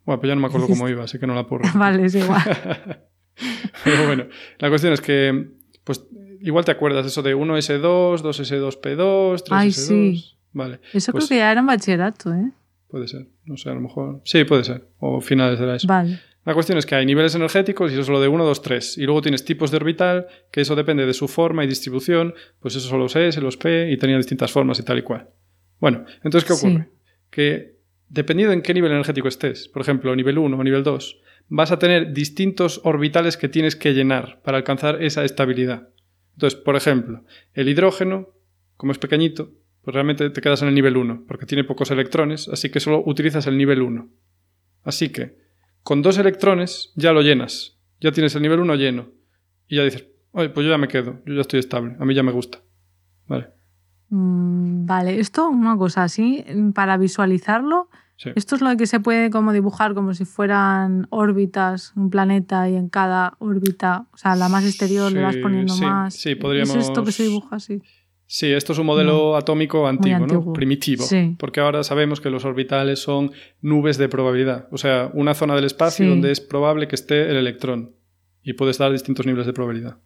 Bueno, pues ya no me acuerdo cómo iba, así que no la puedo *laughs* vale, es igual. *laughs* *laughs* Pero bueno, la cuestión es que, pues, igual te acuerdas eso de 1S2, 2S2P2, 3S2. Ay, sí. Vale, Eso Pues- creo que ya era en bachillerato, ¿eh? puede ser. No sé, a lo mejor. Sí, puede ser. O finales de la ESO. Vale. La cuestión es que hay niveles energéticos y eso es lo de 1, 2, 3. Y luego tienes tipos de orbital, que eso depende de su forma y distribución. Pues esos son los S, los P, y tenían distintas formas y tal y cual. Bueno, entonces, ¿qué Sí. ocurre? Que dependiendo en qué nivel energético estés, por ejemplo, nivel 1 o nivel 2, vas a tener distintos orbitales que tienes que llenar para alcanzar esa estabilidad. Entonces, por ejemplo, el hidrógeno, como es pequeñito, pues realmente te quedas en el nivel 1, porque tiene pocos electrones, así que solo utilizas el nivel 1. Así que, con dos electrones ya lo llenas, ya tienes el nivel 1 lleno, y ya dices, oye, pues yo ya me quedo, yo ya estoy estable, a mí ya me gusta. Vale. Mm, vale, esto, una cosa así, para visualizarlo, Sí. esto es lo que se puede como dibujar como si fueran órbitas, un planeta y en cada órbita, o sea, la más exterior le vas poniendo sí, más. sí, podríamos- ¿Es esto que se dibuja así? Sí, esto es un modelo atómico antiguo, ¿no? Primitivo. Porque ahora sabemos que los orbitales son nubes de probabilidad. O sea, una zona del espacio donde es probable que esté el electrón. Y puedes dar distintos niveles de probabilidad.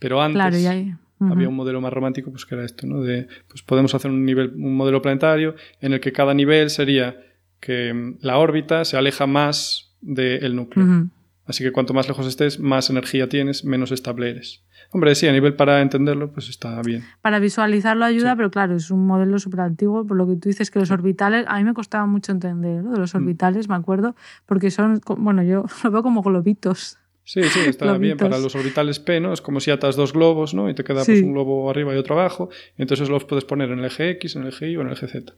Pero antes Claro, ya. había un modelo más romántico, pues que era esto, ¿no? De, pues podemos hacer un nivel, un modelo planetario en el que cada nivel sería que mm, la órbita se aleja más del núcleo. Ujú. Así que cuanto más lejos estés, más energía tienes, menos estable eres. Hombre, sí, a nivel para entenderlo, pues está bien. Para visualizarlo ayuda, Sí. pero claro, es un modelo súper antiguo, por lo que tú dices que los orbitales, a mí me costaba mucho entender, ¿no? De Mm. los orbitales, me acuerdo, porque son, bueno, yo *laughs* lo veo como globitos. Sí, sí, está bien para los orbitales P, ¿no? Es como si atas dos globos, ¿no? Y te queda Sí. pues, un globo arriba y otro abajo. Y entonces los puedes poner en el eje X, en el eje Y o en el eje Z.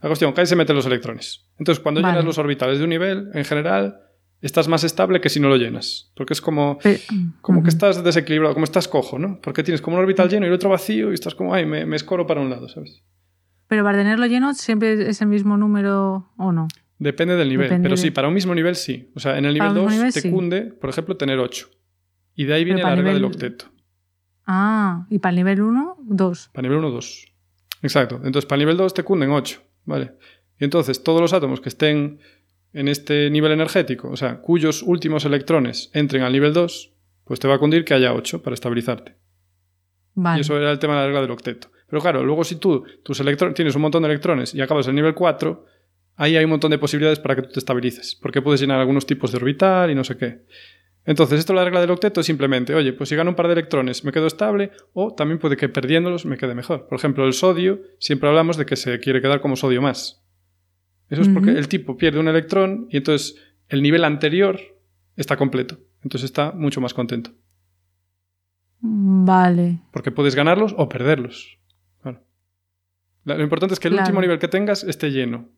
La cuestión, que ahí se meten los electrones. Entonces, cuando Vale. llenas los orbitales de un nivel, en general, estás más estable que si no lo llenas. Porque es como, como que estás desequilibrado, como estás cojo, ¿no? Porque tienes como un orbital lleno y el otro vacío y estás como, ay, me, me escoro para un lado, ¿sabes? Pero para tenerlo lleno siempre es el mismo número o no. Depende del nivel, Depende pero de- sí, para un mismo nivel sí. O sea, en el nivel Para un mismo 2 nivel, te sí. cunde, por ejemplo, tener 8. Y de ahí viene la regla del octeto. Ah, y para el nivel 1, 2. Para nivel 1, 2. Exacto. Entonces, para el nivel 2 te cunden 8. ¿Vale? Y entonces, todos los átomos que estén en este nivel energético, o sea, cuyos últimos electrones entren al nivel 2, pues te va a cundir que haya 8 para estabilizarte. Vale. Y eso era el tema de la regla del octeto. Pero claro, luego si tú tus electrones, tienes un montón de electrones y acabas en el nivel 4, ahí hay un montón de posibilidades para que tú te estabilices. Porque puedes llenar algunos tipos de orbital y no sé qué. Entonces, esto la regla del octeto es simplemente, oye, pues si gano un par de electrones me quedo estable, o también puede que perdiéndolos me quede mejor. Por ejemplo, el sodio, siempre hablamos de que se quiere quedar como sodio más. Eso es porque el tipo pierde un electrón y entonces el nivel anterior está completo. Entonces está mucho más contento. Vale. Porque puedes ganarlos o perderlos. La- Lo importante es que el Claro. último nivel que tengas esté lleno.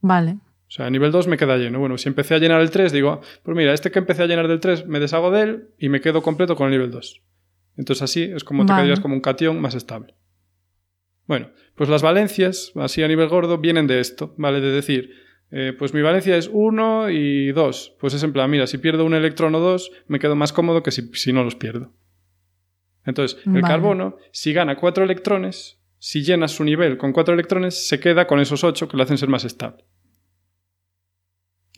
Vale. O sea, a nivel 2 me queda lleno. Bueno, si empecé a llenar el 3, digo, ah, pues mira, este que empecé a llenar del 3 me deshago de él y me quedo completo con el nivel 2. Entonces así es como te quedarías como un cation más estable. Bueno, pues las valencias, así a nivel gordo, vienen de esto, ¿vale? De decir, eh, pues mi valencia es 1 y 2. Pues es en plan, mira, si pierdo un electrón o dos, me quedo más cómodo que si, si no los pierdo. Entonces, el Vale. carbono, si gana 4 electrones, si llenas su nivel con 4 electrones, se queda con esos 8 que lo hacen ser más estable.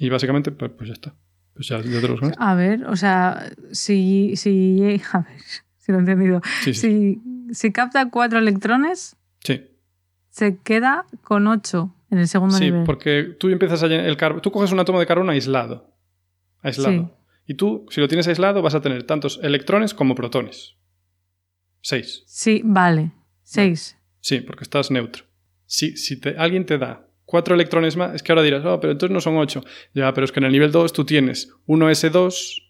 Y básicamente, pues, pues ya está. Pues ya, ya te ganas. A ver, o sea, si, si, a ver, si lo he entendido. Sí, sí. Si, si capta cuatro electrones, Sí, se queda con ocho en el segundo sí nivel. porque tú empiezas a llenar el. Tú coges un átomo de carbono aislado. Aislado. Sí. Y tú, si lo tienes aislado, vas a tener tantos electrones como protones. 6. Sí, vale. Seis. Sí, porque estás neutro. Si, si te- alguien te da cuatro electrones más, es que ahora dirás, oh, pero entonces no son 8. Ya, pero es que en el nivel 2 tú tienes 1S2,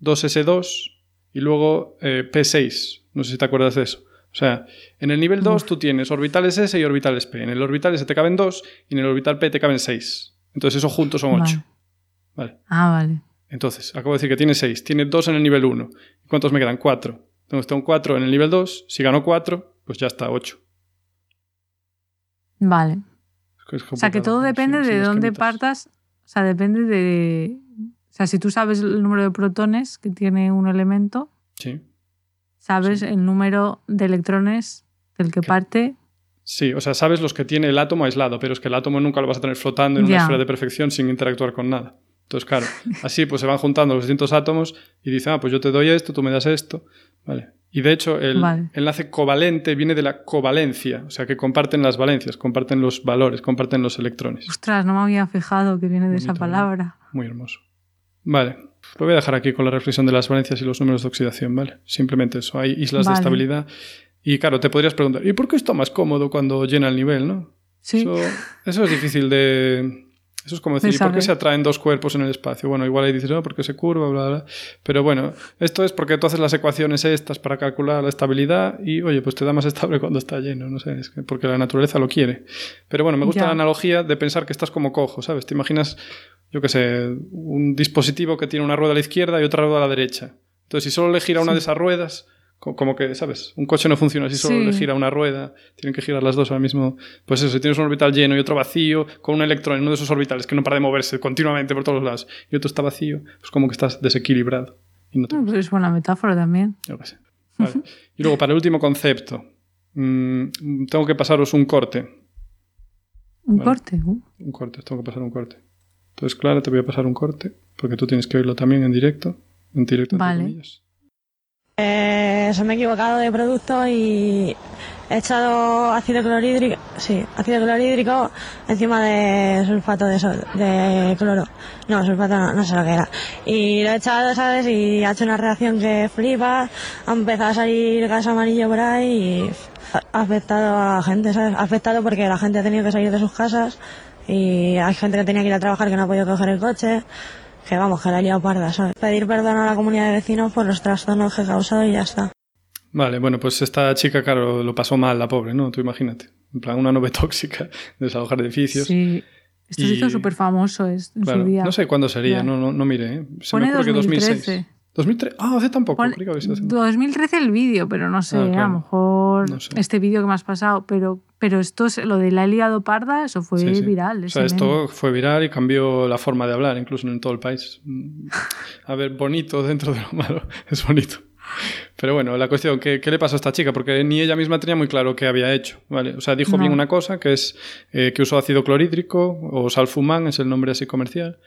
2S2 y luego eh, P6. No sé si te acuerdas de eso. O sea, en el nivel 2 Uf. tú tienes orbitales S y orbitales P. En el orbital S te caben 2 y en el orbital P te caben 6. Entonces eso juntos son 8. Vale. Vale. Ah, vale. Entonces, acabo de decir que tiene 6. Tiene 2 en el nivel 1. ¿Y cuántos me quedan? 4. Entonces tengo 4 en el nivel 2. Si gano 4, pues ya está 8. Vale. O sea, que todo depende de dónde partas. O sea, depende de. O sea, si tú sabes el número de protones que tiene un elemento, Sí. sabes Sí. el número de electrones del que ¿Qué? parte. Sí, o sea, sabes los que tiene el átomo aislado, pero es que el átomo nunca lo vas a tener flotando en una esfera de perfección sin interactuar con nada. Entonces, claro, así pues se van juntando los distintos átomos y dicen, ah, pues yo te doy esto, tú me das esto. Vale. Y de hecho, el Vale. enlace covalente viene de la covalencia, o sea, que comparten las valencias, comparten los valores, comparten los electrones. Ostras, no me había fijado que viene de esa palabra. Muy hermoso. Vale. Lo voy a dejar aquí con la reflexión de las valencias y los números de oxidación, ¿vale? Simplemente eso. Hay islas de estabilidad. Y claro, te podrías preguntar, ¿y por qué está más cómodo cuando llena el nivel, no? Sí. Eso, eso es difícil de... Eso es como decir, De ¿y por qué se atraen dos cuerpos en el espacio? Bueno, igual ahí dices, no, porque se curva, bla, bla. Pero bueno, esto es porque tú haces las ecuaciones estas para calcular la estabilidad y, oye, pues te da más estable *laughs* cuando está lleno, no sé, es que porque la naturaleza lo quiere. Pero bueno, me gusta Ya. la analogía de pensar que estás como cojo, ¿sabes? Te imaginas, yo qué sé, un dispositivo que tiene una rueda a la izquierda y otra rueda a la derecha. Entonces, si solo le gira una de esas ruedas, como que, ¿sabes? Un coche no funciona si solo Sí. le gira una rueda, tienen que girar las dos al mismo. Pues eso, si tienes un orbital lleno y otro vacío, con un electrón en uno de esos orbitales que no para de moverse continuamente por todos lados, y otro está vacío, pues como que estás desequilibrado. Y no te No, pues es buena metáfora también. yo sé. Vale. Y luego, para el último concepto, mm, tengo que pasaros un corte. Un Vale. corte. uh. Un corte, tengo que pasar un corte. Entonces, Clara, te voy a pasar un corte, porque tú tienes que oírlo también en directo. En directo, entre Vale. comillas. Eh, se me he equivocado de producto y he echado ácido clorhídrico, sí, ácido clorhídrico encima de sulfato de, de cloro. No, sulfato no, no sé lo que era. Y lo he echado, ¿sabes? Y ha hecho una reacción que flipa, ha empezado a salir gas amarillo por ahí y ha afectado a la gente, ¿sabes? Ha afectado porque la gente ha tenido que salir de sus casas y hay gente que tenía que ir a trabajar que no ha podido coger el coche. Que vamos, que la he liado parda, ¿sabes? Pedir perdón a la comunidad de vecinos por los trastornos que he causado y ya está. Vale, bueno, pues esta chica, claro, lo pasó mal, la pobre, ¿no? Tú imagínate. En plan, una nube *laughs* tóxica, desalojar edificios. Sí. Esto se Y- hizo súper famoso es- en Claro, su día. no sé cuándo sería, no, no, no miré. ¿eh? Se Pone me ocurre que 2013. 2006. 2003. Ah, hace tampoco. Creí que había sido hace- 2013 el vídeo, pero no sé, Ah, claro. a lo mejor No sé. este vídeo que me has pasado, pero, pero esto, es- lo de la he liado parda, eso fue Sí, sí. viral. O sea, esto fue viral y cambió la forma de hablar, incluso en todo el país. A ver, bonito dentro de lo malo, *laughs* es bonito. Pero bueno, la cuestión, ¿qué, qué le pasó a esta chica? Porque ni ella misma tenía muy claro qué había hecho, ¿vale? O sea, dijo No. bien una cosa, que es eh, que usó ácido clorhídrico, o salfumán, es el nombre así comercial,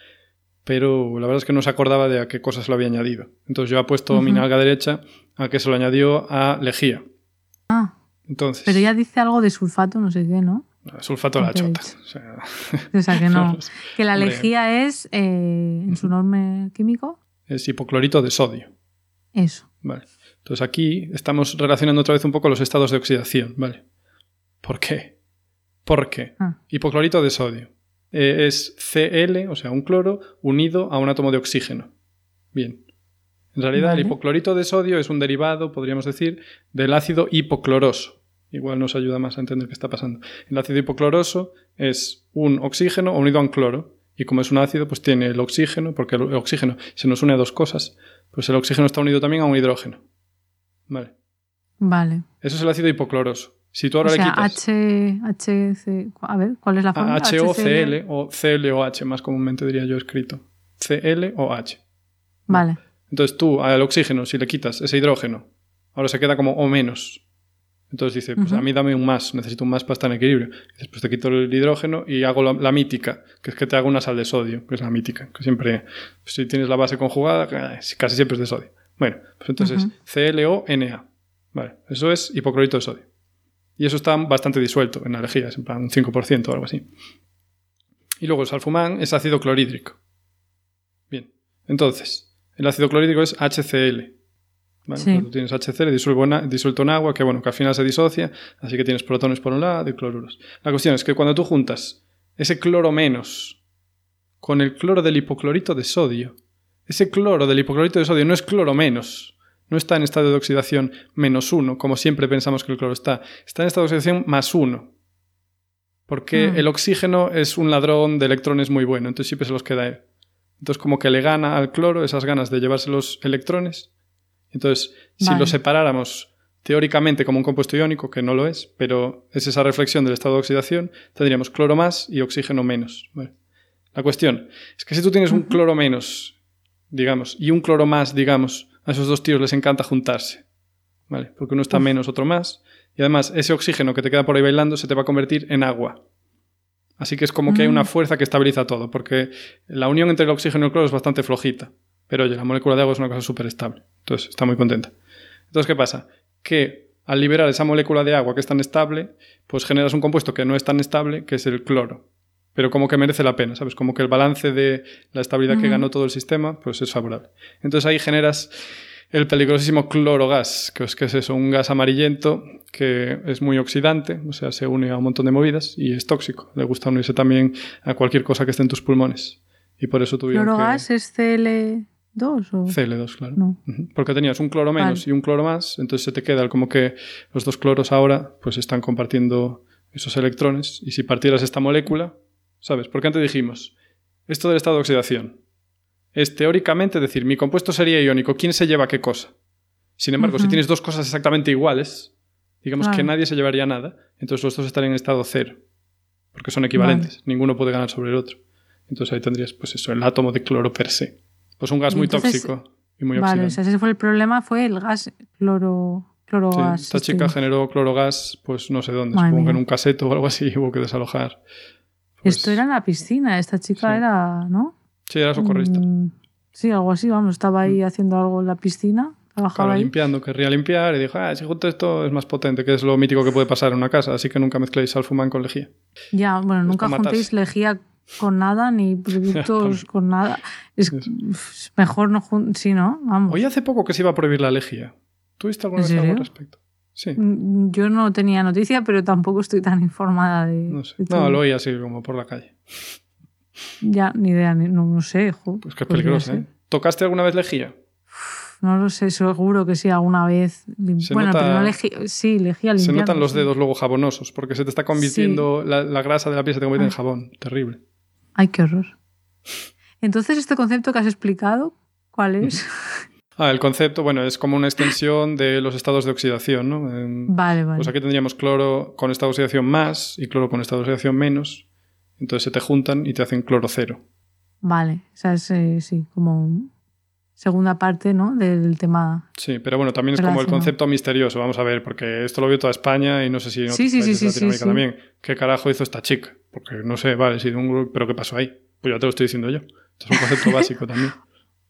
pero la verdad es que no se acordaba de a qué cosas lo había añadido. Entonces yo he puesto mi Ujú. nalga derecha a que se lo añadió a lejía. Ah, Entonces, pero ya dice algo de sulfato, no sé qué, ¿no? sulfato de la ¿Qué chota. O sea, *laughs* O sea, que no. *laughs* Que la lejía es, eh, en su nombre químico, es hipoclorito de sodio. eso. Vale. Entonces aquí estamos relacionando otra vez un poco los estados de oxidación, ¿vale? ¿Por qué? Porque Ah. hipoclorito de sodio eh, es Cl, o sea, un cloro, unido a un átomo de oxígeno. Bien. En realidad Vale. el hipoclorito de sodio es un derivado, podríamos decir, del ácido hipocloroso. Igual nos ayuda más a entender qué está pasando. El ácido hipocloroso es un oxígeno unido a un cloro. Y como es un ácido, pues tiene el oxígeno, porque el oxígeno se nos une a dos cosas. Pues el oxígeno está unido también a un hidrógeno. Vale. Vale. Eso es el ácido hipocloroso. Si tú ahora o sea, quitas H, HC, a ver, ¿cuál es la forma? a HOCl o ClOH, más comúnmente diría yo escrito. Cl o H. Vale. Entonces tú al oxígeno, si le quitas ese hidrógeno, ahora se queda como O menos. Entonces dice, pues a mí dame un más, necesito un más para estar en equilibrio. Dices, pues te quito el hidrógeno y hago la, la mítica, que es que te hago una sal de sodio, que es la mítica, que siempre, pues, si tienes la base conjugada, eh, casi siempre es de sodio. Bueno, pues entonces Ujú. ClONa. Vale, eso es hipoclorito de sodio. Y eso está bastante disuelto en la lejía, es en plan un 5% o algo así. Y luego el salfumán es ácido clorhídrico. Bien, entonces, el ácido clorhídrico es HCl. ¿vale? Sí. Cuando tienes HCl disuelto en agua, que bueno, que al final se disocia, así que tienes protones por un lado y cloruros. La cuestión es que cuando tú juntas ese cloro menos con el cloro del hipoclorito de sodio, ese cloro del hipoclorito de sodio no es cloro menos, no está en estado de oxidación menos uno, como siempre pensamos que el cloro está, está en estado de oxidación más uno. Porque Mm. el oxígeno es un ladrón de electrones muy bueno, entonces siempre se los queda él. Entonces como que le gana al cloro esas ganas de llevarse los electrones. Entonces, si lo separáramos teóricamente como un compuesto iónico, que no lo es, pero es esa reflexión del estado de oxidación, tendríamos cloro más y oxígeno menos. La cuestión es que si tú tienes un cloro menos, digamos, y un cloro más, digamos, a esos dos tíos les encanta juntarse. ¿Vale? Porque uno está Uf. menos, otro más. Y además, ese oxígeno que te queda por ahí bailando se te va a convertir en agua. Así que es como que hay Mm. una fuerza que estabiliza todo, porque la unión entre el oxígeno y el cloro es bastante flojita. Pero oye, la molécula de agua es una cosa súper estable. Entonces, está muy contenta. Entonces, ¿qué pasa? Que al liberar esa molécula de agua que es tan estable, pues generas un compuesto que no es tan estable, que es el cloro. Pero como que merece la pena, ¿sabes? Como que el balance de la estabilidad que ganó todo el sistema, pues es favorable. Entonces ahí generas el peligrosísimo clorogas, que es, que es eso, un gas amarillento que es muy oxidante, o sea, se une a un montón de movidas y es tóxico. Le gusta unirse también a cualquier cosa que esté en tus pulmones. Y por eso tuvieron ¿Clorogas es CL2 o...? que... CL2, claro. No. Porque tenías un cloro menos Vale. y un cloro más, entonces se te queda como que los dos cloros ahora pues están compartiendo esos electrones y si partieras esta molécula, ¿sabes? Porque antes dijimos, esto del estado de oxidación es teóricamente decir, mi compuesto sería iónico, ¿quién se lleva qué cosa? Sin embargo, si tienes dos cosas exactamente iguales, digamos que nadie se llevaría nada, entonces los dos estarían en estado cero, porque son equivalentes, ninguno puede ganar sobre el otro. Entonces ahí tendrías, pues eso, el átomo de cloro per se. Pues un gas muy entonces- tóxico y muy Vale, oxidante. o sea, ese fue el problema, fue el gas cloro... Sí, esta este. chica generó clorogas, pues no sé dónde, Madre supongo que en un caseto o algo así *laughs* hubo que desalojar. Pues, Esto era en la piscina, esta chica Sí. era, ¿no? Sí, era socorrista. Mm, sí, algo así, vamos, estaba ahí haciendo algo en la piscina, trabajaba Claro, ahí. limpiando, querría limpiar y dijo, ah, si junto esto es más potente, que es lo mítico que puede pasar en una casa, así que nunca mezcléis salfumán con lejía. Ya, bueno, nunca juntéis lejía con nada ni *laughs* productos con nada. Es mejor no jun- sí, ¿no? Vamos. Hoy hace poco que se iba a prohibir la lejía. ¿Tuviste alguna ¿En vez algo al respecto? Sí, Mm, Yo no tenía noticia, pero tampoco estoy tan informada de. no sé. de. No, lo oí así como por la calle. Ya, ni idea, ni- no, no sé. jo, Pues que es podría peligroso. ¿eh? ¿Tocaste alguna vez lejía? No lo sé, seguro que sí, alguna vez. Se bueno, nota- pero no lejía. Sí, lejía Se notan los dedos luego jabonosos, porque se te está convirtiendo, la, la grasa de la piel se te convierte en jabón. Terrible. Ay, qué horror. Entonces, este concepto que has explicado, ¿cuál es? *laughs* Ah, el concepto, bueno, es como una extensión de los estados de oxidación, ¿no? En- Vale, vale. Pues aquí tendríamos cloro con estado de oxidación más y cloro con estado de oxidación menos. Entonces se te juntan y te hacen cloro cero. Vale, o sea, es eh, sí, como segunda parte, ¿no? Del tema. Sí, pero bueno, también es como el concepto misterioso. Vamos a ver, porque esto lo vio toda España y no sé si en Sí, sí, sí, países sí, de sí, Latinoamérica también. ¿Qué carajo hizo esta chica? Porque no sé, vale, sí, de un grupo, pero ¿qué pasó ahí? Pues ya te lo estoy diciendo yo. Esto es un concepto *laughs* básico también.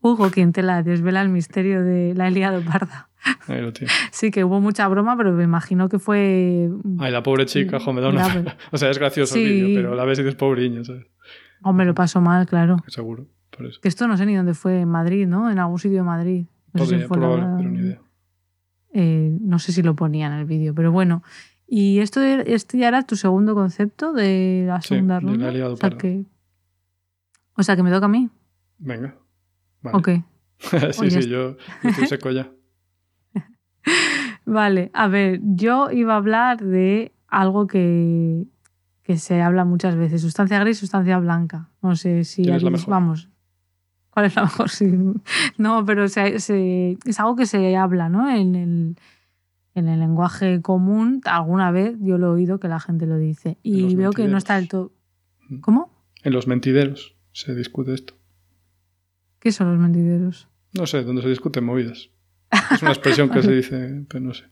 Hugo, quien te la desvela el misterio de la he liado parda. Ahí lo tienes. *laughs* Sí, que hubo mucha broma, pero me imagino que fue. Ay, la pobre chica, jo, me da una... Grave. *laughs* O sea, es gracioso Sí. el vídeo, pero la ves y dices pobriño, ¿sabes? Hombre, lo pasó mal, claro. Seguro, por eso. Que esto no sé ni dónde fue, en Madrid, ¿no? En algún sitio de Madrid. No sé si fue la- pero ni idea. eh, no sé si lo ponía en el vídeo, pero bueno. ¿Y esto este ya era tu segundo concepto de la Sí, segunda de la ronda? liado o, sea que, o sea, que me toca a mí. Venga. Vale. Ok. *laughs* sí, Oye, sí, yo, yo estoy seco ya. *laughs* Vale, a ver, yo iba a hablar de algo que, que se habla muchas veces, sustancia gris, sustancia blanca. No sé si ¿Quién es la mejor? vamos. ¿Cuál es la *laughs* mejor? Sí. No, pero se- se- es algo que se habla, ¿no? En el, en el lenguaje común, alguna vez yo lo he oído que la gente lo dice. Y veo que no está del todo. ¿Cómo? En los mentideros se discute esto. ¿Qué son los mentideros? No sé, donde se discuten movidas. Es una expresión que se *laughs* dice, pero no sé.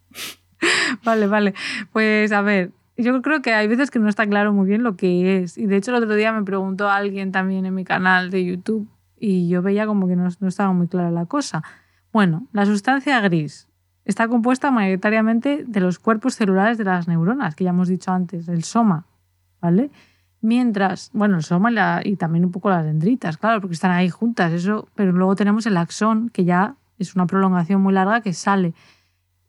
Vale, vale. Pues a ver, yo creo que hay veces que no está claro muy bien lo que es. Y de hecho el otro día me preguntó alguien también en mi canal de YouTube y yo veía como que no, no estaba muy clara la cosa. Bueno, la sustancia gris está compuesta mayoritariamente de los cuerpos celulares de las neuronas, que ya hemos dicho antes, el soma, ¿vale? Mientras, bueno, el soma y, la- y también un poco las dendritas, claro, porque están ahí juntas, eso, pero luego tenemos el axón, que ya es una prolongación muy larga que sale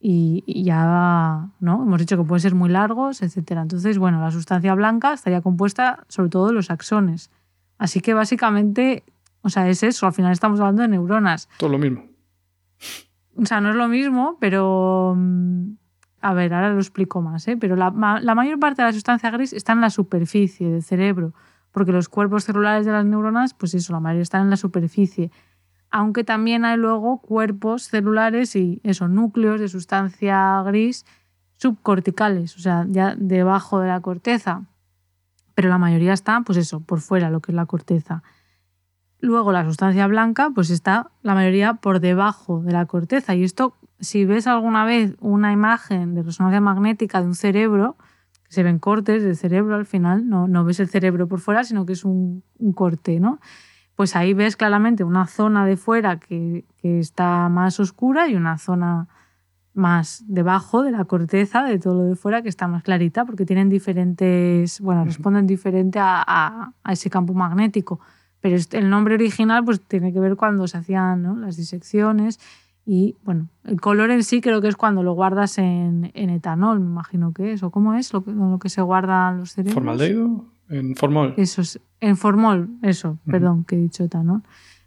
y, y ya no hemos dicho que pueden ser muy largos, etcétera. Entonces, bueno, la sustancia blanca estaría compuesta sobre todo de los axones. Así que básicamente, o sea, es eso, al final estamos hablando de neuronas. Todo lo mismo. O sea, no es lo mismo, pero mm, a ver, ahora lo explico más, ¿eh? Pero la, la mayor parte de la sustancia gris está en la superficie del cerebro, porque los cuerpos celulares de las neuronas, pues eso, la mayoría están en la superficie. Aunque también hay luego cuerpos celulares y eso, núcleos de sustancia gris subcorticales, o sea, ya debajo de la corteza. Pero la mayoría está, pues eso, por fuera, lo que es la corteza. Luego la sustancia blanca, pues está la mayoría por debajo de la corteza. Y esto, si ves alguna vez una imagen de resonancia magnética de un cerebro, que se ven cortes del cerebro al final, no, no ves el cerebro por fuera, sino que es un, un corte, ¿no? Pues ahí ves claramente una zona de fuera que, que está más oscura y una zona más debajo de la corteza, de todo lo de fuera, que está más clarita, porque tienen diferentes, bueno, responden diferente a, a- a ese campo magnético. Pero este- el nombre original pues tiene que ver cuando se hacían ¿no? las disecciones y, bueno, el color en sí creo que es cuando lo guardas en, en etanol, me imagino que es, o cómo es lo que, lo que se guardan los cerebros. ¿Formaldehído? En formol. Eso es, en formol, eso, perdón, que he dicho etanol.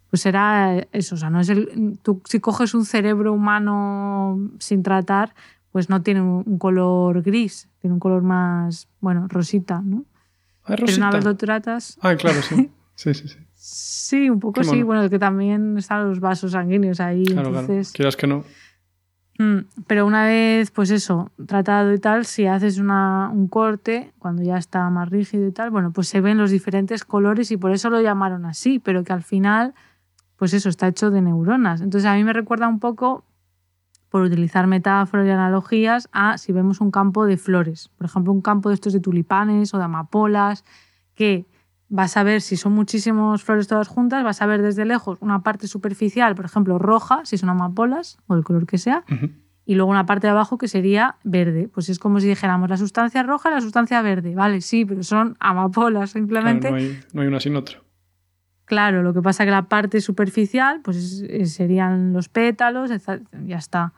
Pues será eso, o sea, no es el. Tú, si coges un cerebro humano sin tratar, pues no tiene un, color gris, tiene un color más, bueno, rosita, ¿no? Ah, Pero una Rosita. vez lo tratas. Ah, claro, sí. *laughs* Sí, sí, sí. Sí, un poco Qué sí. mono. Bueno, es que también están los vasos sanguíneos ahí. Claro, claro. Quieras que no. Mm, Pero una vez, pues eso, tratado y tal, si haces una, un corte, cuando ya está más rígido y tal, bueno, pues se ven los diferentes colores y por eso lo llamaron así, pero que al final, pues eso, está hecho de neuronas. Entonces a mí me recuerda un poco, por utilizar metáforas y analogías, a si vemos un campo de flores. Por ejemplo, un campo de estos de tulipanes o de amapolas, que vas a ver si son muchísimas flores todas juntas, vas a ver desde lejos una parte superficial, por ejemplo, roja, si son amapolas o el color que sea, y luego una parte de abajo que sería verde. Pues es como si dijéramos la sustancia roja y la sustancia verde. Vale, sí, pero son amapolas Claro, simplemente. no, hay, no hay una sin otra. Claro, lo que pasa que la parte superficial pues es- es- serían los pétalos, ya está.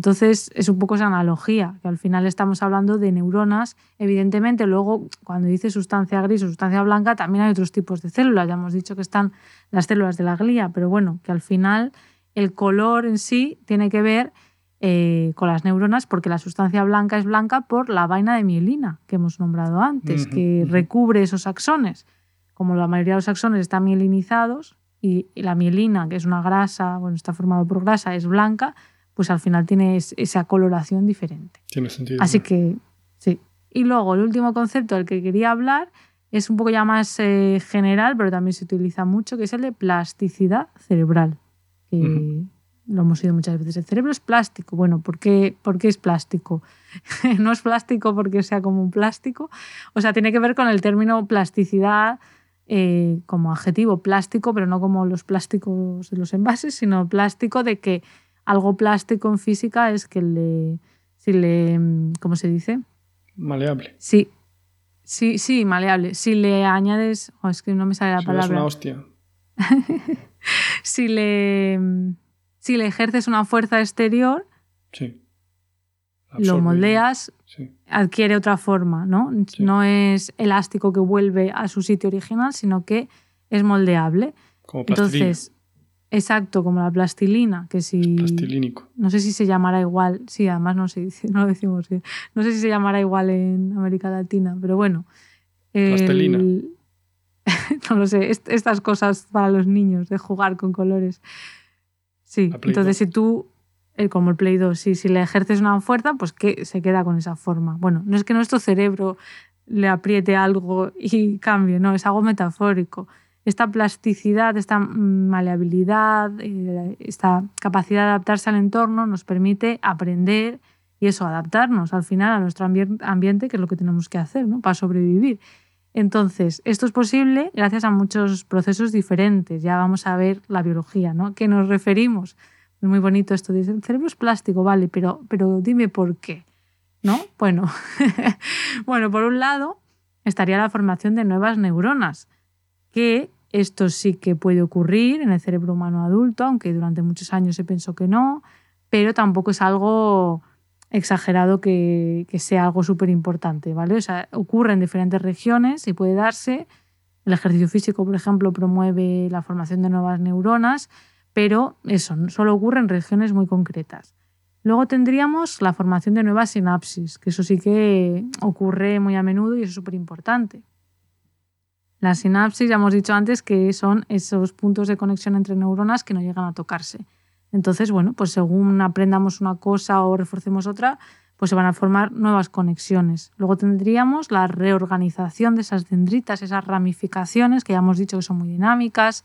Entonces es un poco esa analogía, que al final estamos hablando de neuronas. Evidentemente, luego cuando dice sustancia gris o sustancia blanca, también hay otros tipos de células. Ya hemos dicho que están las células de la glía, pero bueno, que al final el color en sí tiene que ver eh, con las neuronas, porque la sustancia blanca es blanca por la vaina de mielina que hemos nombrado antes, que recubre esos axones como la mayoría de los axones están mielinizados, y la mielina, que es una grasa, bueno, está formado por grasa, es blanca, pues al final tiene esa coloración diferente. Tiene sentido. Así que, sí. Y luego el último concepto del que quería hablar es un poco ya más eh, general, pero también se utiliza mucho, que es el de plasticidad cerebral. Que lo hemos oído muchas veces. El cerebro es plástico. Bueno, ¿por qué, ¿por qué es plástico? *laughs* no es plástico porque sea como un plástico. O sea, tiene que ver con el término plasticidad eh, como adjetivo plástico, pero no como los plásticos de los envases, sino plástico de que algo plástico en física es que le, si le, ¿cómo se dice? Maleable. Sí, sí, sí, maleable. Si le añades, oh, es que no me sale la palabra. Es una hostia. *laughs* si le, si le ejerces una fuerza exterior, sí. lo moldeas, adquiere otra forma, ¿no? No es elástico que vuelve a su sitio original, sino que es moldeable. Como Entonces, Exacto, como la plastilina, que si... Plastilínico. No sé si se llamará igual, sí, además no, se dice, *laughs* no lo decimos bien. No sé si se llamará igual en América Latina, pero bueno. Plastilina. *laughs* no lo sé, estas cosas para los niños, de jugar con colores. Sí, entonces si tú, eh, como el Play 2, sí, si le ejerces una fuerza, pues que se queda con esa forma. Bueno, no es que nuestro cerebro le apriete algo y cambie, no, es algo metafórico esta plasticidad, esta maleabilidad, eh, esta capacidad de adaptarse al entorno nos permite aprender y eso, adaptarnos al final a nuestro ambiente, que es lo que tenemos que hacer ¿no? para sobrevivir. Entonces, esto es posible gracias a muchos procesos diferentes. Ya vamos a ver la biología, ¿no? ¿Qué nos referimos? Es muy bonito esto. Dice, el cerebro es plástico, vale, pero, pero dime por qué. ¿No? Bueno, *laughs* bueno, por un lado estaría la formación de nuevas neuronas que esto sí que puede ocurrir en el cerebro humano adulto, aunque durante muchos años se pensó que no, pero tampoco es algo exagerado que, sea algo súper importante, ¿vale? O sea, ocurre en diferentes regiones y puede darse. El ejercicio físico, por ejemplo, promueve la formación de nuevas neuronas, pero eso solo ocurre en regiones muy concretas. Luego tendríamos la formación de nuevas sinapsis, que eso sí que ocurre muy a menudo y es súper importante. La sinapsis, ya hemos dicho antes, que son esos puntos de conexión entre neuronas que no llegan a tocarse. Entonces, bueno, pues según aprendamos una cosa o reforcemos otra, pues se van a formar nuevas conexiones. Luego tendríamos la reorganización de esas dendritas, esas ramificaciones que ya hemos dicho que son muy dinámicas.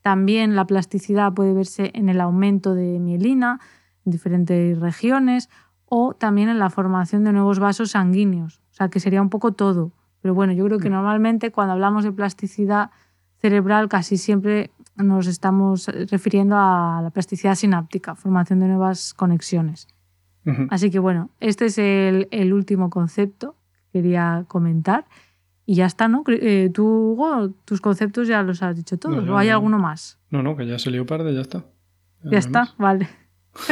También la plasticidad puede verse en el aumento de mielina en diferentes regiones o también en la formación de nuevos vasos sanguíneos. O sea, que sería un poco todo. Pero bueno, yo creo que mm. normalmente cuando hablamos de plasticidad cerebral casi siempre nos estamos refiriendo a la plasticidad sináptica, formación de nuevas conexiones. Así que bueno, este es el, último concepto que quería comentar. Y ya está, ¿no? Eh, tú, Hugo, tus conceptos ya los has dicho todos. ¿O hay alguno más? No, no, que ya se lió de ya está. Ya, está, vale. *laughs*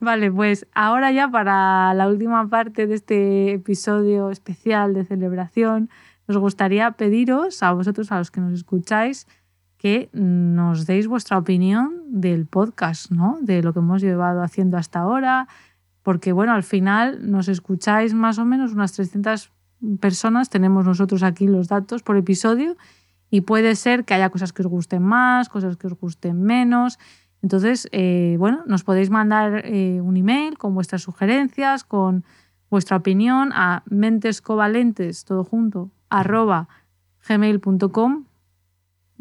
Vale, pues ahora ya para la última parte de este episodio especial de celebración, nos gustaría pediros a vosotros, a los que nos escucháis, que nos deis vuestra opinión del podcast, ¿no? De lo que hemos llevado haciendo hasta ahora, porque bueno, al final nos escucháis más o menos unas 300 personas, tenemos nosotros aquí los datos por episodio, y puede ser que haya cosas que os gusten más, cosas que os gusten menos, entonces, eh, bueno, nos podéis mandar eh, un email con vuestras sugerencias, con vuestra opinión a mentescovalentes, todo junto, arroba gmail.com.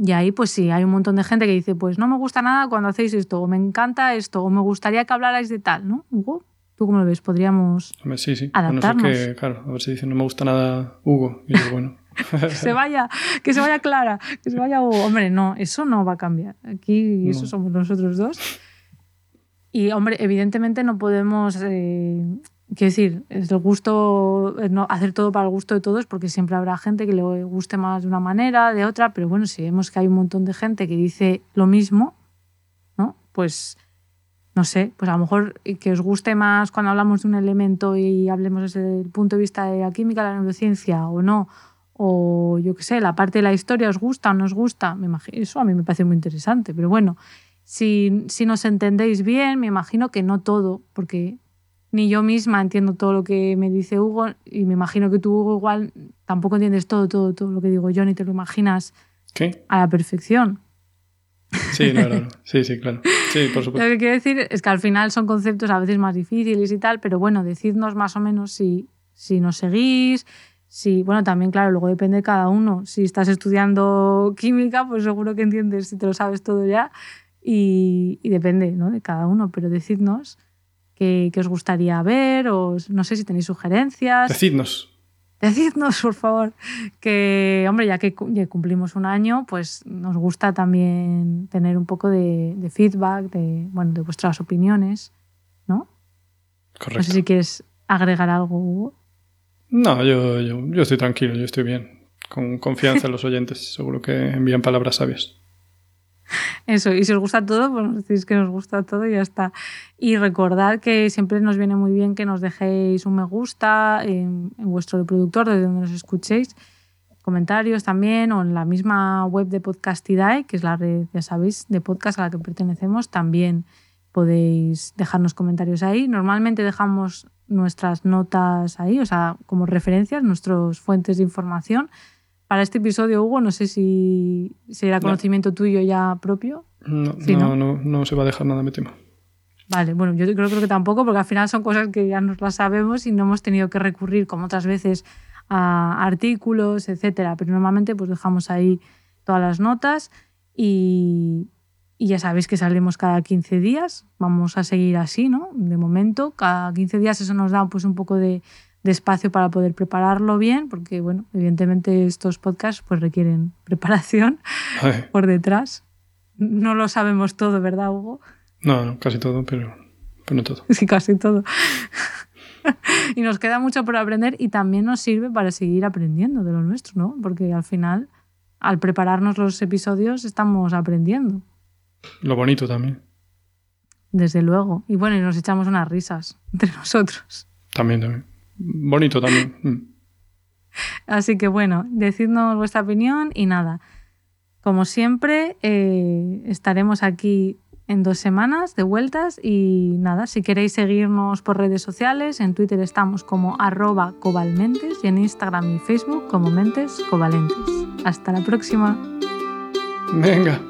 Y ahí, pues sí, hay un montón de gente que dice, pues no me gusta nada cuando hacéis esto, o me encanta esto, o me gustaría que hablarais de tal, ¿no? Hugo, ¿tú cómo lo ves? Podríamos sí, sí. adaptarnos. que, claro, a ver si dice, no me gusta nada Hugo. Y yo, *laughs* bueno, *laughs* que se vaya, que se vaya Clara, que se vaya Hombre, no, eso no va a cambiar. Aquí eso somos nosotros dos. Y, hombre, evidentemente no podemos, eh, quiero decir, es el gusto, no, hacer todo para el gusto de todos, porque siempre habrá gente que le guste más de una manera, de otra, pero bueno, si vemos que hay un montón de gente que dice lo mismo, ¿no? Pues no sé, pues a lo mejor que os guste más cuando hablamos de un elemento y hablemos desde el punto de vista de la química, la neurociencia o no, o yo qué sé, la parte de la historia os gusta o no os gusta, me imagino, eso a mí me parece muy interesante, pero bueno, si, si nos entendéis bien, me imagino que no todo, porque ni yo misma entiendo todo lo que me dice Hugo y me imagino que tú, Hugo, igual tampoco entiendes todo, todo, todo lo que digo yo, ni te lo imaginas a la perfección. Sí, no, no, Sí, sí, claro. Sí, por supuesto. Lo que quiero decir es que al final son conceptos a veces más difíciles y tal, pero bueno, decidnos más o menos si, si nos seguís, si, bueno, también, claro, luego depende de cada uno. Si estás estudiando química, pues seguro que entiendes si te lo sabes todo ya y, depende ¿no? de cada uno, pero decidnos qué, os gustaría ver o no sé si tenéis sugerencias. Decidnos. Decidnos, por favor, que, hombre, ya que cumplimos un año, pues nos gusta también tener un poco de, feedback, de, bueno, de vuestras opiniones, ¿no? Correcto. No sé si quieres agregar algo, Hugo. No, yo, yo, yo estoy tranquilo, yo estoy bien. Con confianza en los *laughs* oyentes, seguro que envían palabras sabias. Eso, y si os gusta todo, pues nos decís que nos gusta todo y ya está. Y recordad que siempre nos viene muy bien que nos dejéis un me gusta en, vuestro reproductor, desde donde nos escuchéis, comentarios también, o en la misma web de Podcastidae, que es la red, ya sabéis, de podcast a la que pertenecemos, también podéis dejarnos comentarios ahí. Normalmente dejamos nuestras notas ahí, o sea, como referencias, nuestras fuentes de información para este episodio, Hugo, no sé si, era conocimiento tuyo ya propio. No, no, no, se va a dejar nada, me temo. Vale, bueno, yo creo, creo que tampoco, porque al final son cosas que ya nos las sabemos y no hemos tenido que recurrir, como otras veces, a artículos, etcétera. Pero normalmente pues dejamos ahí todas las notas y, y ya sabéis que salimos cada 15 días. Vamos a seguir así, ¿no? De momento, cada 15 días eso nos da pues un poco de, de espacio para poder prepararlo bien, porque bueno, evidentemente estos podcasts pues requieren *laughs* preparación por detrás. No lo sabemos todo, ¿verdad, Hugo? No, no casi todo, pero, pero no todo. *laughs* Sí, casi todo. *laughs* y nos queda mucho por aprender y también nos sirve para seguir aprendiendo de lo nuestro, ¿no? Porque al final, al prepararnos los episodios, estamos aprendiendo. Lo bonito también. Desde luego. Y bueno, y nos echamos unas risas entre nosotros. También, también bonito también. Mm. Así que bueno, decidnos vuestra opinión y nada. Como siempre, eh, estaremos aquí en dos semanas de vueltas y nada, si queréis seguirnos por redes sociales, en Twitter estamos como arroba cobalmentes y en Instagram y Facebook como mentes covalentes. Hasta la próxima. Venga.